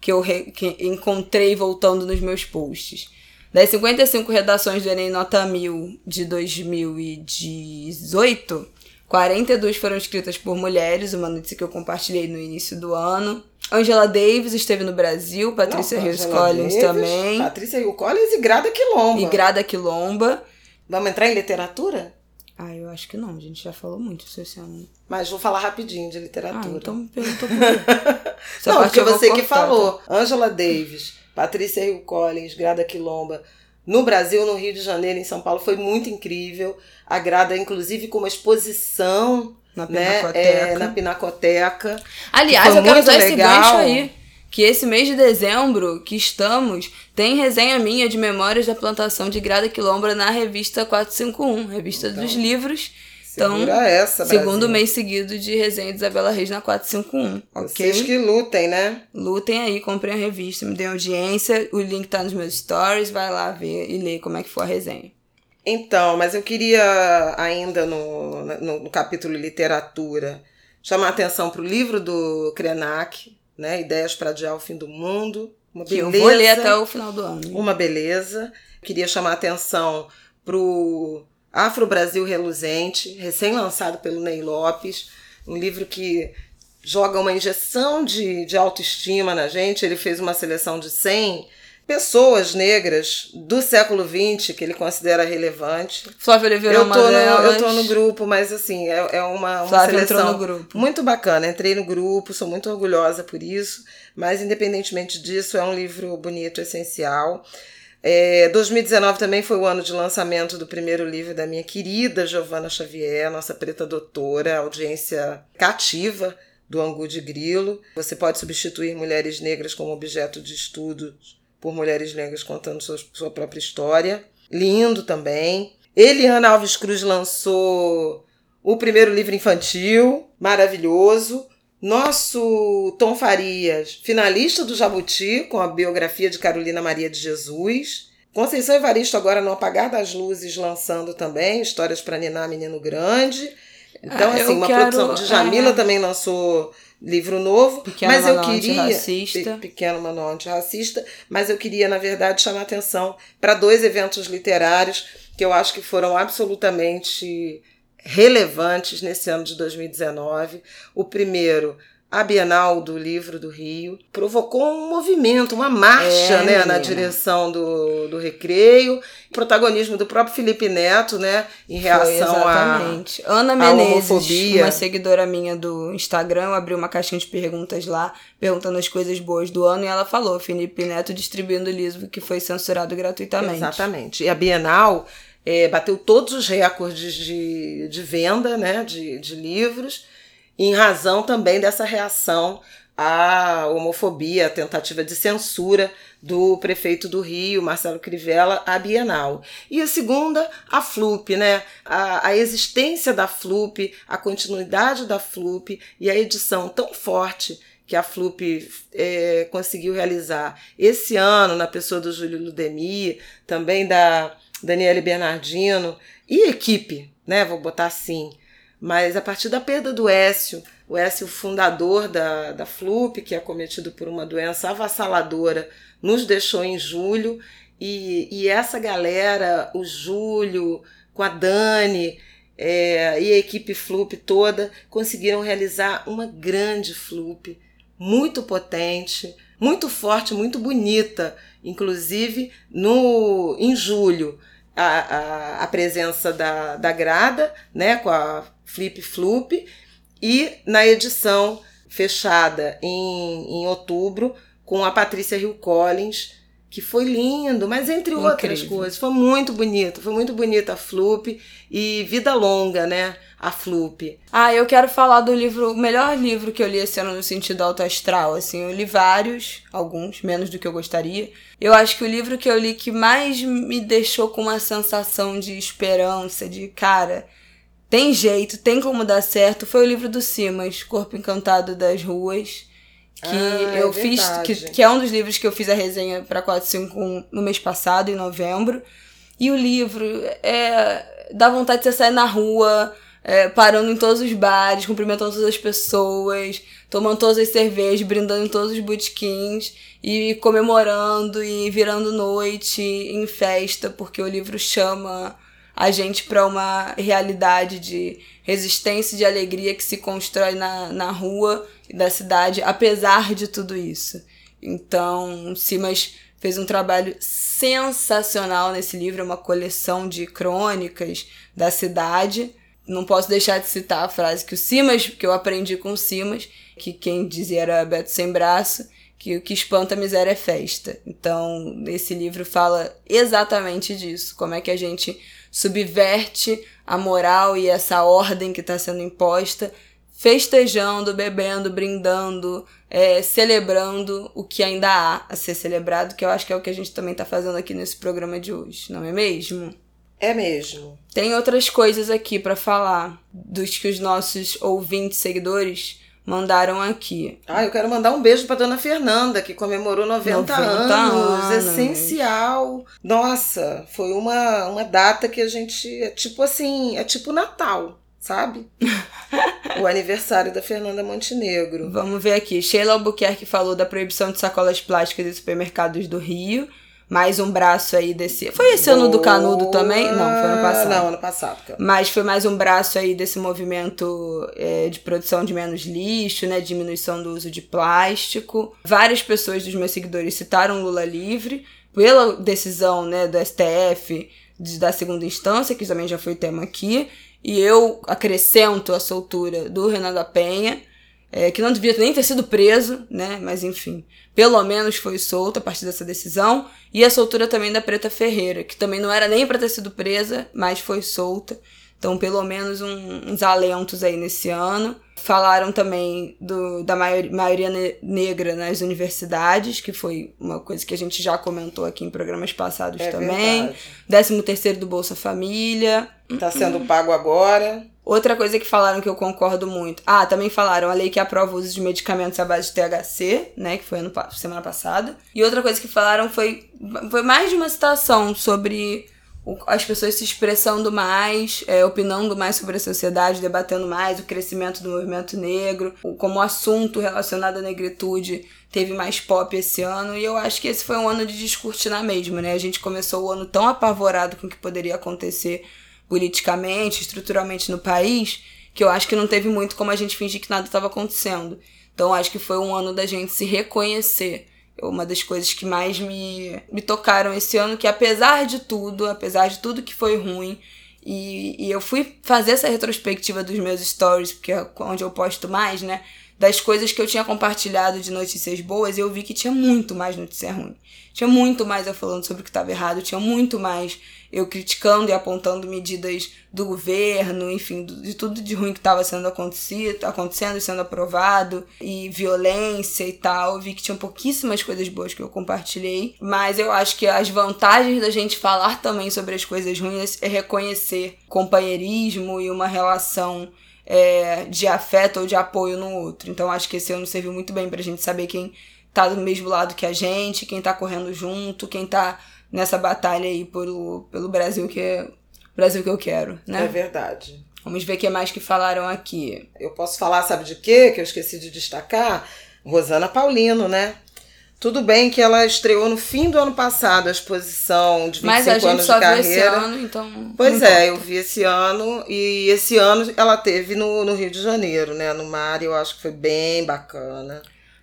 que eu re, que encontrei voltando nos meus posts. Das 55 redações do Enem Nota 1000 de 2018, 42 foram escritas por mulheres, uma notícia que eu compartilhei no início do ano. Angela Davis esteve no Brasil, Patrícia Hills Collins Davis, também. Patrícia Hills Collins e Grada Quilomba. E Grada Quilomba. Vamos entrar em literatura? Ah, eu acho que não, a gente já falou muito isso esse ano. Mas vou falar rapidinho de literatura. Ah, então me perguntou por não, porque você que falou. Angela Davis, Patrícia Hill Collins, Grada Quilomba no Brasil, no Rio de Janeiro, em São Paulo, foi muito incrível. Agrada, inclusive, com uma exposição na né, Pinacoteca. É, na Pinacoteca. Aliás, eu quero usar esse gancho aí. Que esse mês de dezembro que estamos, tem resenha minha de memórias da plantação de Grada Quilomba na revista 451, revista então. dos livros então, essa, segundo mês seguido de resenha de Isabela Reis na 451. Vocês okay? que lutem, né? Lutem aí, comprem a revista, me dêem audiência. O link tá nos meus stories, vai lá ver e ler como é que foi a resenha. Então, mas eu queria ainda no, no, no capítulo literatura chamar a atenção para o livro do Krenak, né? Ideias para adiar o fim do mundo. Uma que beleza, eu vou ler até o final do ano. Uma beleza. Queria chamar a atenção pro Afro Brasil Reluzente, recém-lançado pelo Ney Lopes, um livro que joga uma injeção de, de autoestima na gente. Ele fez uma seleção de 100 pessoas negras do século XX que ele considera relevante. Flávia Oliveira eu tô tô no, Eu tô no grupo, mas assim, é, é uma, uma seleção no grupo. muito bacana. Entrei no grupo, sou muito orgulhosa por isso, mas independentemente disso, é um livro bonito, essencial. É, 2019 também foi o ano de lançamento do primeiro livro da minha querida Giovana Xavier, nossa preta doutora, audiência cativa do Angu de Grilo. Você pode substituir mulheres negras como objeto de estudo por mulheres negras contando sua, sua própria história. Lindo também. Eliana Alves Cruz lançou o primeiro livro infantil, maravilhoso. Nosso Tom Farias, finalista do Jabuti, com a biografia de Carolina Maria de Jesus. Conceição Evaristo, agora no Apagar das Luzes, lançando também Histórias para Ninar Menino Grande. Então, Ah, assim, uma quero- produção de Jamila é. também lançou livro novo. Pequeno mas eu Manual queria. Antirracista. Pe- Pequeno Manual Antirracista. Mas eu queria, na verdade, chamar atenção para dois eventos literários que eu acho que foram absolutamente relevantes nesse ano de 2019. O primeiro, a Bienal do Livro do Rio, provocou um movimento, uma marcha É, né, na direção do, do recreio, protagonismo do próprio Felipe Neto, né, em reação a. exatamente. Ana à Menezes, homofobia. uma seguidora minha do Instagram, eu abri uma caixinha de perguntas lá, perguntando as coisas boas do ano, e ela falou: Felipe Neto distribuindo o livro que foi censurado gratuitamente. Exatamente. E a Bienal eh, bateu todos os recordes de, de venda né, de, de livros, em razão também dessa reação à homofobia, à tentativa de censura do prefeito do Rio, Marcelo Crivella, à Bienal. E a segunda, a FLUP, né? A, a existência da FLUP, a continuidade da FLUP e a edição tão forte que a FLUP eh, conseguiu realizar esse ano, na pessoa do Júlio Ludemir, também da Daniele Bernardino e equipe, né? Vou botar assim. Mas a partir da perda do Écio, o Écio, fundador da, da FLUP, que é cometido por uma doença avassaladora, nos deixou em julho. E, e essa galera, o Júlio, com a Dani é, e a equipe FLUP toda, conseguiram realizar uma grande FLUP, muito potente, muito forte, muito bonita. Inclusive, no, em julho, a, a, a presença da, da Grada, né, com a Flip Floop, e na edição fechada em, em outubro, com a Patrícia Hill Collins, que foi lindo, mas entre outras Incrível. coisas, foi muito bonito, foi muito bonita a Floop, e vida longa, né, a Floop. Ah, eu quero falar do livro, o melhor livro que eu li esse ano no sentido alto astral, assim, eu li vários, alguns, menos do que eu gostaria. Eu acho que o livro que eu li que mais me deixou com uma sensação de esperança, de cara, tem jeito, tem como dar certo, foi o livro do Simas, Corpo Encantado das Ruas, que Ah, é eu fiz, que, que é um dos livros que eu fiz a resenha para 451 no mês passado, em novembro. E o livro é dá vontade de você sair na rua, é, parando em todos os bares, cumprimentando todas as pessoas, tomando todas as cervejas, brindando em todos os botequins e comemorando e virando noite em festa, porque o livro chama a gente para uma realidade de resistência e de alegria que se constrói na, na rua da cidade, apesar de tudo isso. Então, Simas fez um trabalho sensacional nesse livro, é uma coleção de crônicas da cidade. Não posso deixar de citar a frase que o Simas, que eu aprendi com o Simas, que quem dizia era Beto Sem Braço, que o que espanta a miséria é festa. Então, esse livro fala exatamente disso, como é que a gente subverte a moral e essa ordem que está sendo imposta, festejando, bebendo, brindando, é, celebrando o que ainda há a ser celebrado, que eu acho que é o que a gente também está fazendo aqui nesse programa de hoje, não é mesmo? É mesmo. Tem outras coisas aqui para falar dos que os nossos ouvintes, seguidores mandaram aqui. Ah, eu quero mandar um beijo pra dona Fernanda, que comemorou 90, 90 anos. anos. Essencial. Nossa, foi uma, uma data que a gente. É tipo assim, é tipo Natal, sabe? o aniversário da Fernanda Montenegro. Vamos ver aqui. Sheila Albuquerque falou da proibição de sacolas plásticas em supermercados do Rio. Mais um braço aí desse. Foi esse ano do Canudo também? Não, foi ano passado. Não, ano passado. cara. Mas foi mais um braço aí desse movimento é, de produção de menos lixo, né? Diminuição do uso de plástico. Várias pessoas dos meus seguidores citaram Lula livre pela decisão né, do STF de- da segunda instância, que também já foi tema aqui. E eu acrescento a soltura do Renan da Penha, é, que não devia nem ter sido preso, né? Mas enfim, pelo menos foi solto a partir dessa decisão. E a soltura também da Preta Ferreira, que também não era nem para ter sido presa, mas foi solta. Então, pelo menos um- uns alentos aí nesse ano. Falaram também do, da maior- maioria ne- negra nas universidades, que foi uma coisa que a gente já comentou aqui em programas passados É também. verdade. 13 terceiro do Bolsa Família. Tá sendo pago agora. Outra coisa que falaram que eu concordo muito. Ah, também falaram a lei que aprova o uso de medicamentos à base de THC, né? Que foi ano, semana passada. E outra coisa que falaram foi, foi mais de uma citação sobre o- as pessoas se expressando mais, é, opinando mais sobre a sociedade, debatendo mais o crescimento do movimento negro, o- como assunto relacionado à negritude teve mais pop esse ano. E eu acho que esse foi um ano de descortinar mesmo, né? A gente começou o ano tão apavorado com o que poderia acontecer politicamente, estruturalmente no país, que eu acho que não teve muito como a gente fingir que nada estava acontecendo. Então acho que foi um ano da gente se reconhecer. Uma das coisas que mais me, me tocaram esse ano, que apesar de tudo, apesar de tudo que foi ruim, e, e eu fui fazer essa retrospectiva dos meus stories, porque é onde eu posto mais, né? Das coisas que eu tinha compartilhado de notícias boas, eu vi que tinha muito mais notícia ruim. Tinha muito mais eu falando sobre o que estava errado, tinha muito mais eu criticando e apontando medidas do governo, enfim, de tudo de ruim que estava sendo acontecido, acontecendo sendo aprovado, e violência e tal. Vi que tinha pouquíssimas coisas boas que eu compartilhei, mas eu acho que as vantagens da gente falar também sobre as coisas ruins é reconhecer companheirismo e uma relação é, de afeto ou de apoio no outro. Então acho que esse ano serviu muito bem pra gente saber quem tá do mesmo lado que a gente, quem tá correndo junto, quem tá nessa batalha aí pelo, pelo Brasil que é Brasil que eu quero, né? É verdade. Vamos ver o que mais que falaram aqui. Eu posso falar, sabe de quê? Que eu esqueci de destacar? Rosana Paulino, né? Tudo bem que ela estreou no fim do ano passado a exposição de 25 Mas a gente anos só de viu esse carreira. ano, então. Pois é, importa. eu vi esse ano e esse ano ela teve no, no Rio de Janeiro, né? No mar, e eu acho que foi bem bacana.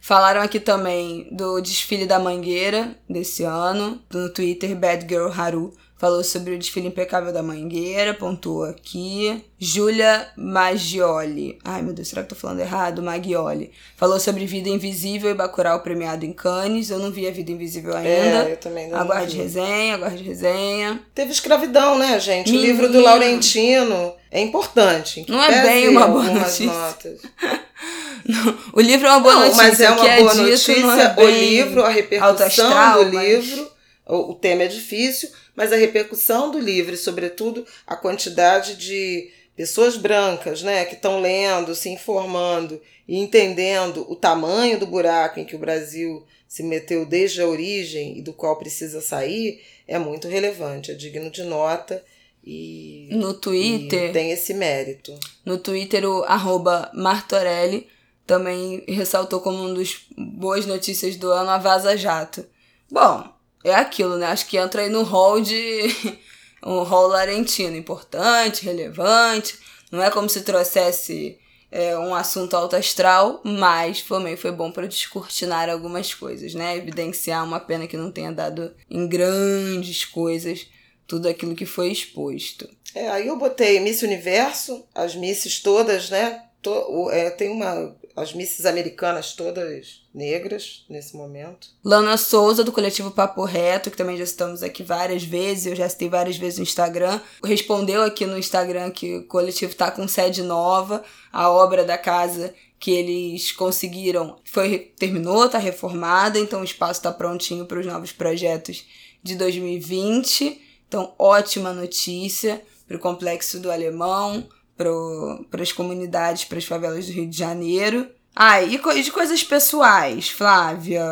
Falaram aqui também do desfile da Mangueira desse ano. No Twitter, Bad Girl Haru falou sobre o desfile impecável da Mangueira, pontuou aqui. Júlia Maggioli. Ai, meu Deus, será que tô falando errado? Maggioli. Falou sobre Vida Invisível e Bacurau premiado em Cannes. Eu não vi a Vida Invisível ainda. É, eu também não Aguarde vi. resenha, aguarde resenha. Teve escravidão, né, gente? Menina. O livro do Laurentino é importante. Não é bem uma boa notícia. O livro é uma boa não, notícia. mas é uma que é boa dito notícia. é o bem livro, a repercussão astral, do mas- livro. O, o tema é difícil, mas a repercussão do livro, e sobretudo a quantidade de pessoas brancas, né, que estão lendo, se informando e entendendo o tamanho do buraco em que o Brasil se meteu desde a origem e do qual precisa sair, é muito relevante, é digno de nota e, No Twitter. e tem esse mérito. No Twitter, o arroba Martorelli também ressaltou como um dos boas notícias do ano a Vaza Jato. Bom, é aquilo, né? Acho que entra aí no hall de. um hall larentino. Importante, relevante. Não é como se trouxesse é, um assunto alto astral, mas também foi bom para descortinar algumas coisas, né? Evidenciar uma pena que não tenha dado em grandes coisas tudo aquilo que foi exposto. É, aí eu botei Miss Universo, as misses todas, né? To, é, tem uma. As misses americanas todas negras nesse momento. Lana Souza, do coletivo Papo Reto, que também já citamos aqui várias vezes, eu já citei várias vezes no Instagram, respondeu aqui no Instagram que o coletivo tá com sede nova, a obra da casa que eles conseguiram foi terminou, tá reformada, então o espaço tá prontinho para os novos projetos de 2020. Então, ótima notícia para o Complexo do Alemão, para as comunidades, para as favelas do Rio de Janeiro. Ah, e co- de coisas pessoais, Flávia?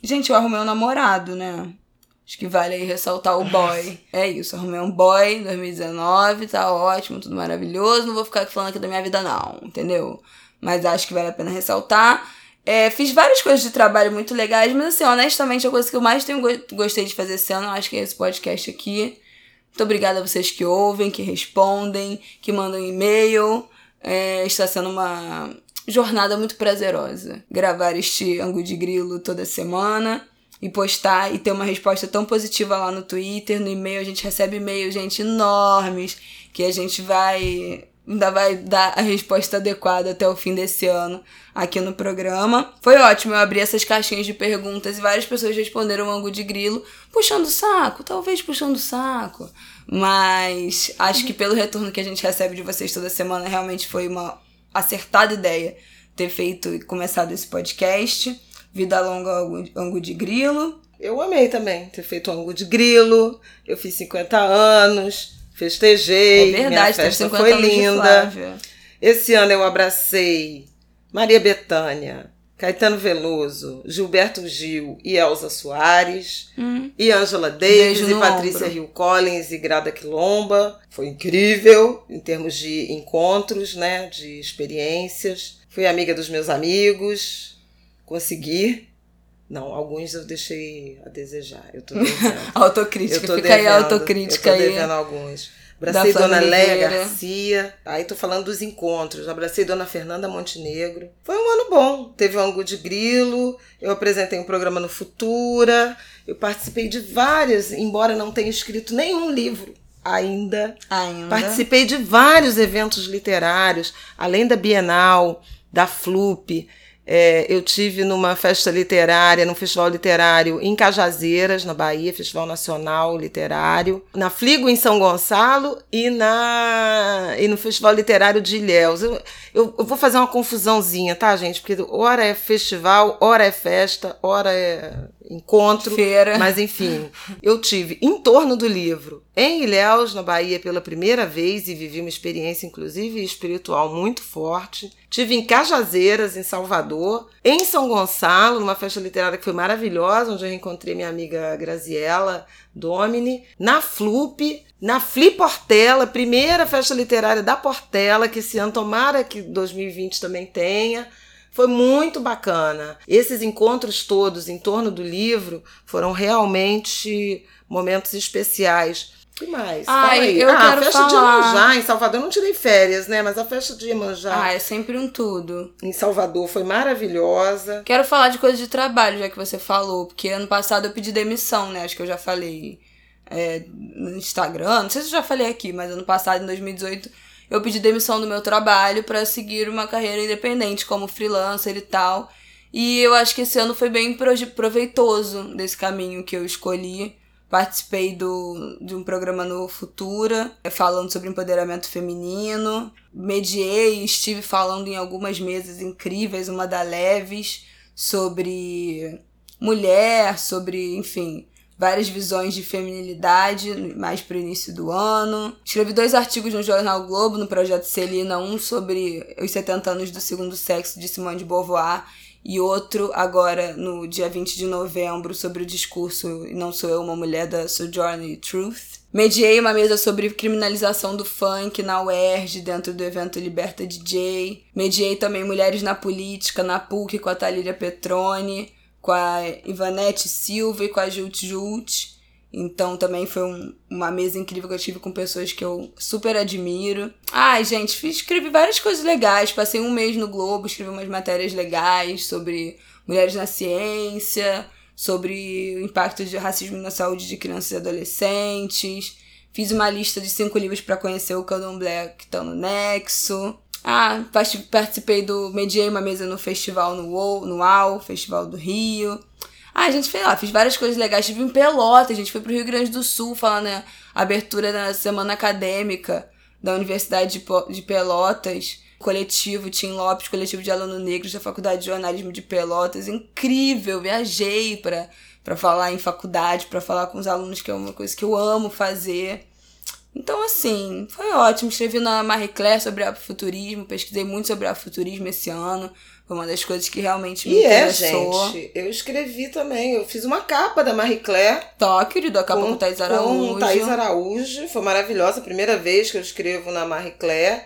Gente, eu arrumei um namorado, né? Acho que vale aí ressaltar o boy. É isso, arrumei um boy em 2019, tá ótimo, tudo maravilhoso. Não vou ficar falando aqui da minha vida, não, entendeu? Mas acho que vale a pena ressaltar. É, fiz várias coisas de trabalho muito legais, mas assim, honestamente, a coisa que eu mais tenho go- gostei de fazer esse ano, acho que é esse podcast aqui. Muito obrigada a vocês que ouvem, que respondem, que mandam e-mail. É, está sendo uma jornada muito prazerosa gravar este Angu de Grilo toda semana e postar e ter uma resposta tão positiva lá no Twitter, no e-mail. A gente recebe e-mails, gente, enormes, que a gente vai. Ainda vai dar a resposta adequada até o fim desse ano aqui no programa. Foi ótimo, eu abri essas caixinhas de perguntas e várias pessoas responderam ângulo de grilo, puxando o saco, talvez puxando o saco. Mas acho que pelo retorno que a gente recebe de vocês toda semana, realmente foi uma acertada ideia ter feito e começado esse podcast. Vida longa, ângulo de grilo. Eu amei também ter feito ângulo de grilo. Eu fiz 50 anos, festejei. É verdade, minha festa 50 foi linda. Esse ano eu abracei Maria Bethânia, Caetano Veloso, Gilberto Gil e Elza Soares, Hum. e Angela Davis Beijo e Patrícia. Hill Collins e Grada Quilomba. Foi incrível em termos de encontros, né, de experiências. Fui amiga dos meus amigos, consegui. Não, alguns eu deixei a desejar. Eu tô devendo. Autocrítica, Eu tô fica aí a devendo, autocrítica eu tô aí. devendo alguns. Abracei Dona Oliveira. Garcia. Aí tô falando dos encontros. Abracei Dona Fernanda Montenegro. Foi um ano bom. Teve o Angu de Grilo. Eu apresentei um programa no Futura. Eu participei de vários, embora não tenha escrito nenhum livro ainda. Ainda. Participei de vários eventos literários, além da Bienal, da FLUP. É, eu tive numa festa literária, num festival literário em Cajazeiras, na Bahia, Festival Nacional Literário, na Fligo em São Gonçalo e, na, e no Festival Literário de Ilhéus. Eu, eu, eu vou fazer uma confusãozinha, tá, gente? Porque hora é festival, hora é festa, hora é encontro. Feira. Mas enfim, eu tive em torno do livro em Ilhéus, na Bahia, pela primeira vez e vivi uma experiência, inclusive espiritual, muito forte. Tive em Cajazeiras, em Salvador, em São Gonçalo, numa festa literária que foi maravilhosa, onde eu reencontrei minha amiga Graziella Domini, na FLUP, na Fli Portela, primeira festa literária da Portela, que esse ano tomara que 2020 também tenha. Foi muito bacana. Esses encontros todos em torno do livro foram realmente momentos especiais. O que mais? Ai, eu ah, a quero festa de falar. Iemanjá, em Salvador, eu não tirei férias, né? Mas a festa de Iemanjá Ah, é sempre um tudo. em Salvador foi maravilhosa. Quero falar de coisa de trabalho, já que você falou, porque ano passado eu pedi demissão, né? Acho que eu já falei é, no Instagram, não sei se eu já falei aqui, mas ano passado, em 2018, eu pedi demissão do meu trabalho pra seguir uma carreira independente como freelancer e tal. E eu acho que esse ano foi bem proveitoso desse caminho que eu escolhi. Participei do, de um programa no Futura, eh, falando sobre empoderamento feminino. Mediei e estive falando em algumas mesas incríveis, uma da Leves, sobre mulher, sobre, enfim, várias visões de feminilidade, mais pro início do ano. Escrevi dois artigos no Jornal Globo, no projeto Celina, um sobre os 70 anos do segundo sexo de Simone de Beauvoir e outro agora no dia 20 de novembro sobre o discurso Não Sou Eu Uma Mulher da Sojourner Truth. Mediei uma mesa sobre criminalização do funk na UERJ, dentro do evento Liberta DJ. Mediei também Mulheres na Política, na PUC, com a Thalíria Petroni, com a Ivanete Silva e com a Jult Jult. Então também foi um- uma mesa incrível que eu tive com pessoas que eu super admiro. Ai, gente, escrevi várias coisas legais. Passei um mês no Globo, escrevi umas matérias legais sobre mulheres na ciência, sobre o impacto de racismo na saúde de crianças e adolescentes. Fiz uma lista de cinco livros para conhecer o candomblé que estão no Nexo. Ah, parti- participei do. Mediei uma mesa no festival no UOL, no UAU, Festival do Rio. Ah, gente, fez lá, fiz várias coisas legais. Estive em Pelotas, a gente foi pro Rio Grande do Sul falar na abertura da semana acadêmica da Universidade de, Pelotas. Coletivo Tim Lopes, coletivo de alunos negros da Faculdade de Jornalismo de Pelotas. Incrível, viajei pra, pra falar em faculdade, pra falar com os alunos, que é uma coisa que eu amo fazer. Então, assim, foi ótimo. Escrevi na Marie Claire sobre afrofuturismo, pesquisei muito sobre afrofuturismo esse ano. Foi uma das coisas que realmente me E é, interessou. gente, eu escrevi também. Eu fiz uma capa da Marie Claire Tó, querido, acaba com, Thaís Araújo. Com Thaís Araújo. Foi maravilhosa. Primeira vez que eu escrevo na Marie Claire.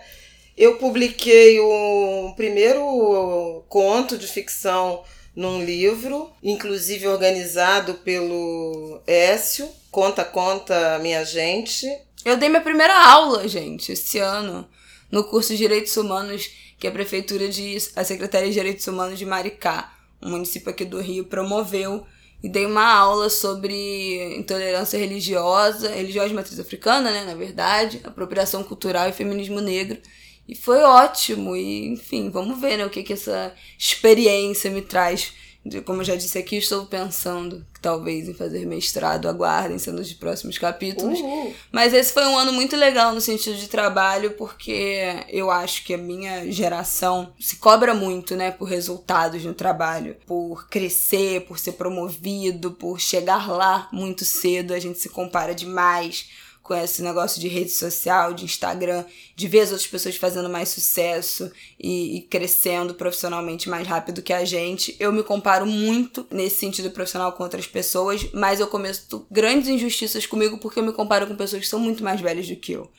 Eu publiquei o primeiro conto de ficção num livro, inclusive organizado pelo Écio. Conta, conta, minha gente. Eu dei minha primeira aula, gente, esse ano, no curso de Direitos Humanos que a Prefeitura de. a Secretaria de Direitos Humanos de Maricá, um município aqui do Rio, promoveu. E dei uma aula sobre intolerância religiosa, religiosa de matriz africana, né, na verdade, apropriação cultural e feminismo negro. E foi ótimo. E, enfim, vamos ver né, o que, que essa experiência me traz. De- Como eu já disse aqui, estou pensando que talvez em fazer mestrado, aguardem sendo os próximos capítulos. Uhul. Mas esse foi um ano muito legal no sentido de trabalho, porque eu acho que a minha geração se cobra muito, né, por resultados no trabalho, por crescer, por ser promovido, por chegar lá muito cedo. A gente se compara demais com esse negócio de rede social, de Instagram, de ver as outras pessoas fazendo mais sucesso e, e crescendo profissionalmente mais rápido que a gente. Eu me comparo muito nesse sentido profissional com outras pessoas, mas eu começo grandes injustiças comigo porque eu me comparo com pessoas que são muito mais velhas do que eu.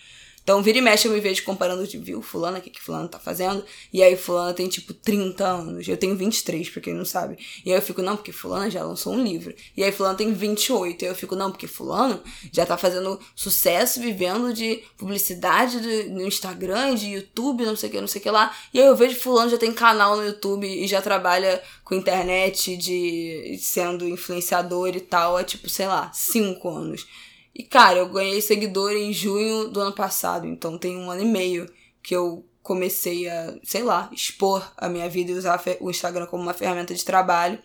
Então, vira e mexe, eu me vejo comparando, tipo, viu, fulano, o que que fulano tá fazendo? E aí, fulano tem, tipo, 30 anos. Eu tenho 23, pra quem não sabe. E aí eu fico, não, porque fulano já lançou um livro. E aí, fulano tem 28. E aí eu fico, não, porque fulano já tá fazendo sucesso, vivendo de publicidade do, no Instagram, de YouTube, não sei o que, não sei o que lá. E aí eu vejo fulano já tem canal no YouTube e já trabalha com internet, de sendo influenciador e tal, há, tipo, sei lá, 5 anos. E, cara, eu ganhei seguidor em junho do ano passado, então tem um ano e meio que eu comecei a, sei lá, expor a minha vida e usar o Instagram como uma ferramenta de trabalho.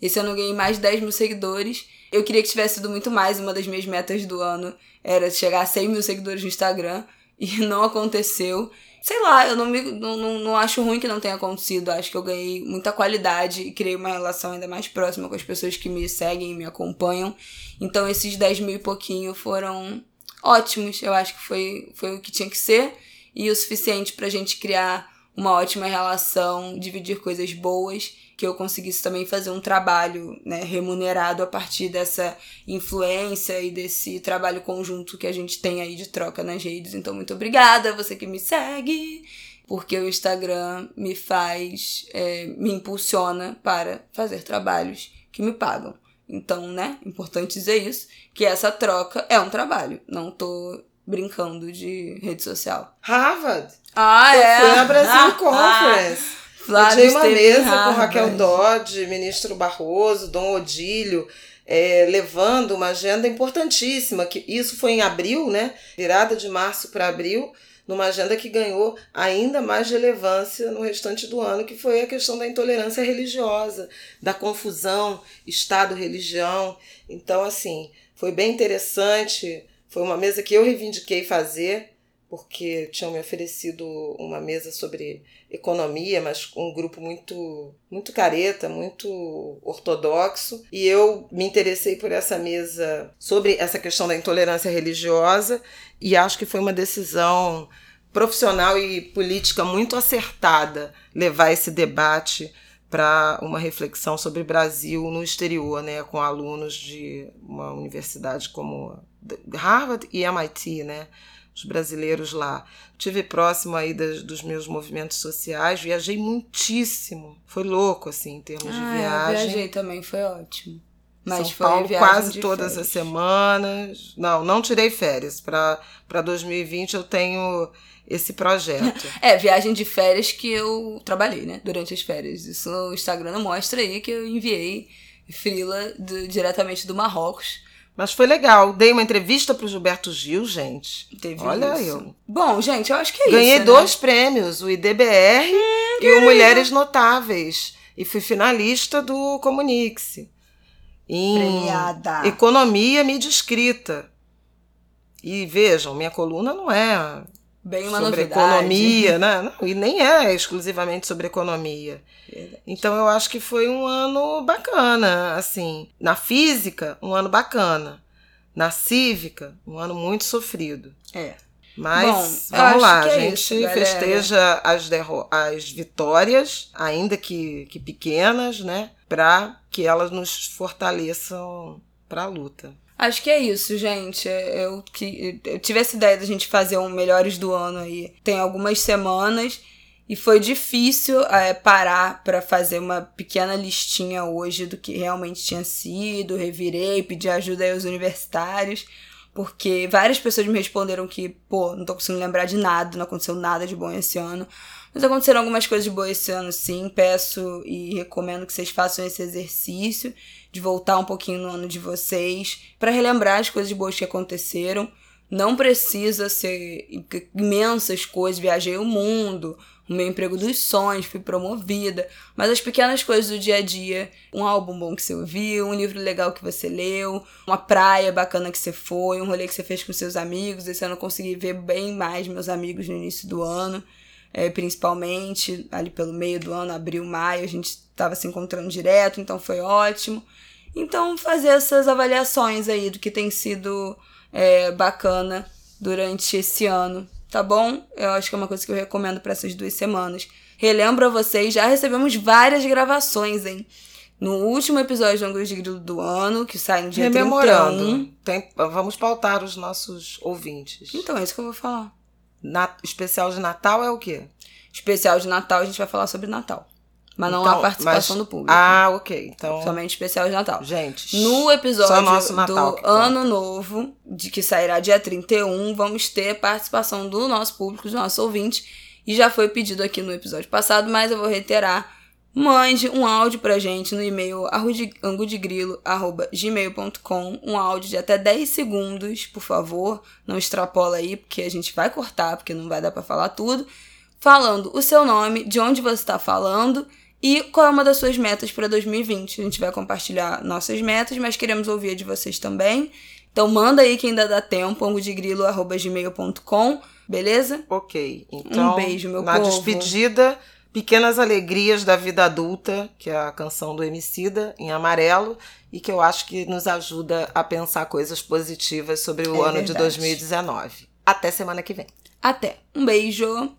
Esse ano eu ganhei mais de 10 mil seguidores. Eu queria que tivesse sido muito mais. Uma das minhas metas do ano era chegar a 100 mil seguidores no Instagram. E não aconteceu sei lá, eu não, me, não, não, não acho ruim que não tenha acontecido. Acho que eu ganhei muita qualidade e criei uma relação ainda mais próxima com as pessoas que me seguem e me acompanham. Então esses 10 mil e pouquinho foram ótimos. Eu acho que foi, foi o que tinha que ser e o suficiente pra gente criar uma ótima relação, dividir coisas boas que eu conseguisse também fazer um trabalho né, remunerado a partir dessa influência e desse trabalho conjunto que a gente tem aí de troca nas redes. Então, muito obrigada você que me segue, porque o Instagram me faz, é, me impulsiona para fazer trabalhos que me pagam. Então, né, importante dizer isso, que essa troca é um trabalho. Não tô brincando de rede social. Harvard! Ah, eu é? fui na Brasil ah, Conference. Ah. Flávio eu tinha uma mesa Harvard. com Raquel Dodge, ministro Barroso, Dom Odílio, é, levando uma agenda importantíssima, que isso foi em abril, né? Virada de março para abril, numa agenda que ganhou ainda mais relevância no restante do ano, que foi a questão da intolerância religiosa, da confusão Estado-religião. Então, assim, foi bem interessante. Foi uma mesa que eu reivindiquei fazer porque tinham me oferecido uma mesa sobre economia, mas um grupo muito muito careta, muito ortodoxo, e eu me interessei por essa mesa sobre essa questão da intolerância religiosa e acho que foi uma decisão profissional e política muito acertada levar esse debate para uma reflexão sobre Brasil no exterior, né, com alunos de uma universidade como Harvard e MIT, né? Os brasileiros lá. Tive próximo aí das, dos meus movimentos sociais, viajei muitíssimo. Foi louco, assim, em termos ah, de viagem. Eu viajei também, foi ótimo. Mas São Paulo quase todas férias. as semanas. Não, não tirei férias. Para 2020 eu tenho esse projeto. É, viagem de férias que eu trabalhei, né? Durante as férias. Isso o Instagram mostra aí que eu enviei frila do, diretamente do Marrocos mas foi legal. Dei uma entrevista pro Gilberto Gil, gente. Teve Olha isso. eu. Bom, gente, eu acho que é Ganhei isso. né? dois prêmios, o IDBR e o Mulheres Notáveis. E fui finalista do Comunix. Em Premiada. Economia Mídia Escrita. E vejam, minha coluna não é Bem uma sobre novidade. economia, né? Não, e nem é exclusivamente sobre economia. Verdade. Então eu acho que foi um ano bacana, assim. Na física, um ano bacana. Na cívica, um ano muito sofrido. É. Mas Bom, vamos lá, que a é gente isso, festeja as, as vitórias, ainda que, que pequenas, né? Para que elas nos fortaleçam para a luta. Acho que é isso, gente. Eu, que, eu tive essa ideia da gente fazer um Melhores do Ano aí. Tem algumas semanas. E foi difícil é, parar para fazer uma pequena listinha hoje do que realmente tinha sido. Revirei, pedi ajuda aí aos universitários. Porque várias pessoas me responderam que, pô, não tô conseguindo lembrar de nada, não aconteceu nada de bom esse ano. Mas aconteceram algumas coisas de boa esse ano, sim. Peço e recomendo que vocês façam esse exercício de voltar um pouquinho no ano de vocês para relembrar as coisas boas que aconteceram. Não precisa ser imensas coisas, viajei o mundo, o meu emprego dos sonhos, fui promovida, mas as pequenas coisas do dia a dia, um álbum bom que você ouviu, um livro legal que você leu, uma praia bacana que você foi, um rolê que você fez com seus amigos. Esse ano eu consegui ver bem mais meus amigos no início do ano, é, principalmente ali pelo meio do ano, abril, maio, a gente estava se encontrando direto, então foi ótimo. Então, fazer essas avaliações aí do que tem sido é, bacana durante esse ano, tá bom? Eu acho que é uma coisa que eu recomendo para essas duas semanas. Relembro a vocês, já recebemos várias gravações, hein? No último episódio do Ângulos de Grilo do ano, que sai no dia 31. Rememorando. Tem, vamos pautar os nossos ouvintes. Então, é isso que eu vou falar. Na, especial de Natal é o quê? Especial de Natal a gente vai falar sobre Natal. Mas não Então, há participação mas- do público. Ah, ok. Então, Somente especial de Natal. gente. No só episódio nosso Natal do conta. Ano Novo, de que sairá dia 31, vamos ter participação do nosso público, dos nossos ouvintes. E já foi pedido aqui no episódio passado, mas eu vou reiterar. Mande um áudio pra gente no e-mail angudegrilo.gmail.com Um áudio de até 10 segundos, por favor. Não extrapola aí, porque a gente vai cortar, porque não vai dar pra falar tudo. Falando o seu nome, de onde você está falando e qual é uma das suas metas para 2020. A gente vai compartilhar nossas metas, mas queremos ouvir a de vocês também. Então manda aí que ainda dá tempo, angudegrilo.gmail.com, beleza? Ok. Então, Um beijo, meu na povo. despedida, Pequenas Alegrias da Vida Adulta, que é a canção do Emicida, em amarelo, e que eu acho que nos ajuda a pensar coisas positivas sobre o É ano de verdade. 2019. Até semana que vem. Até. Um beijo.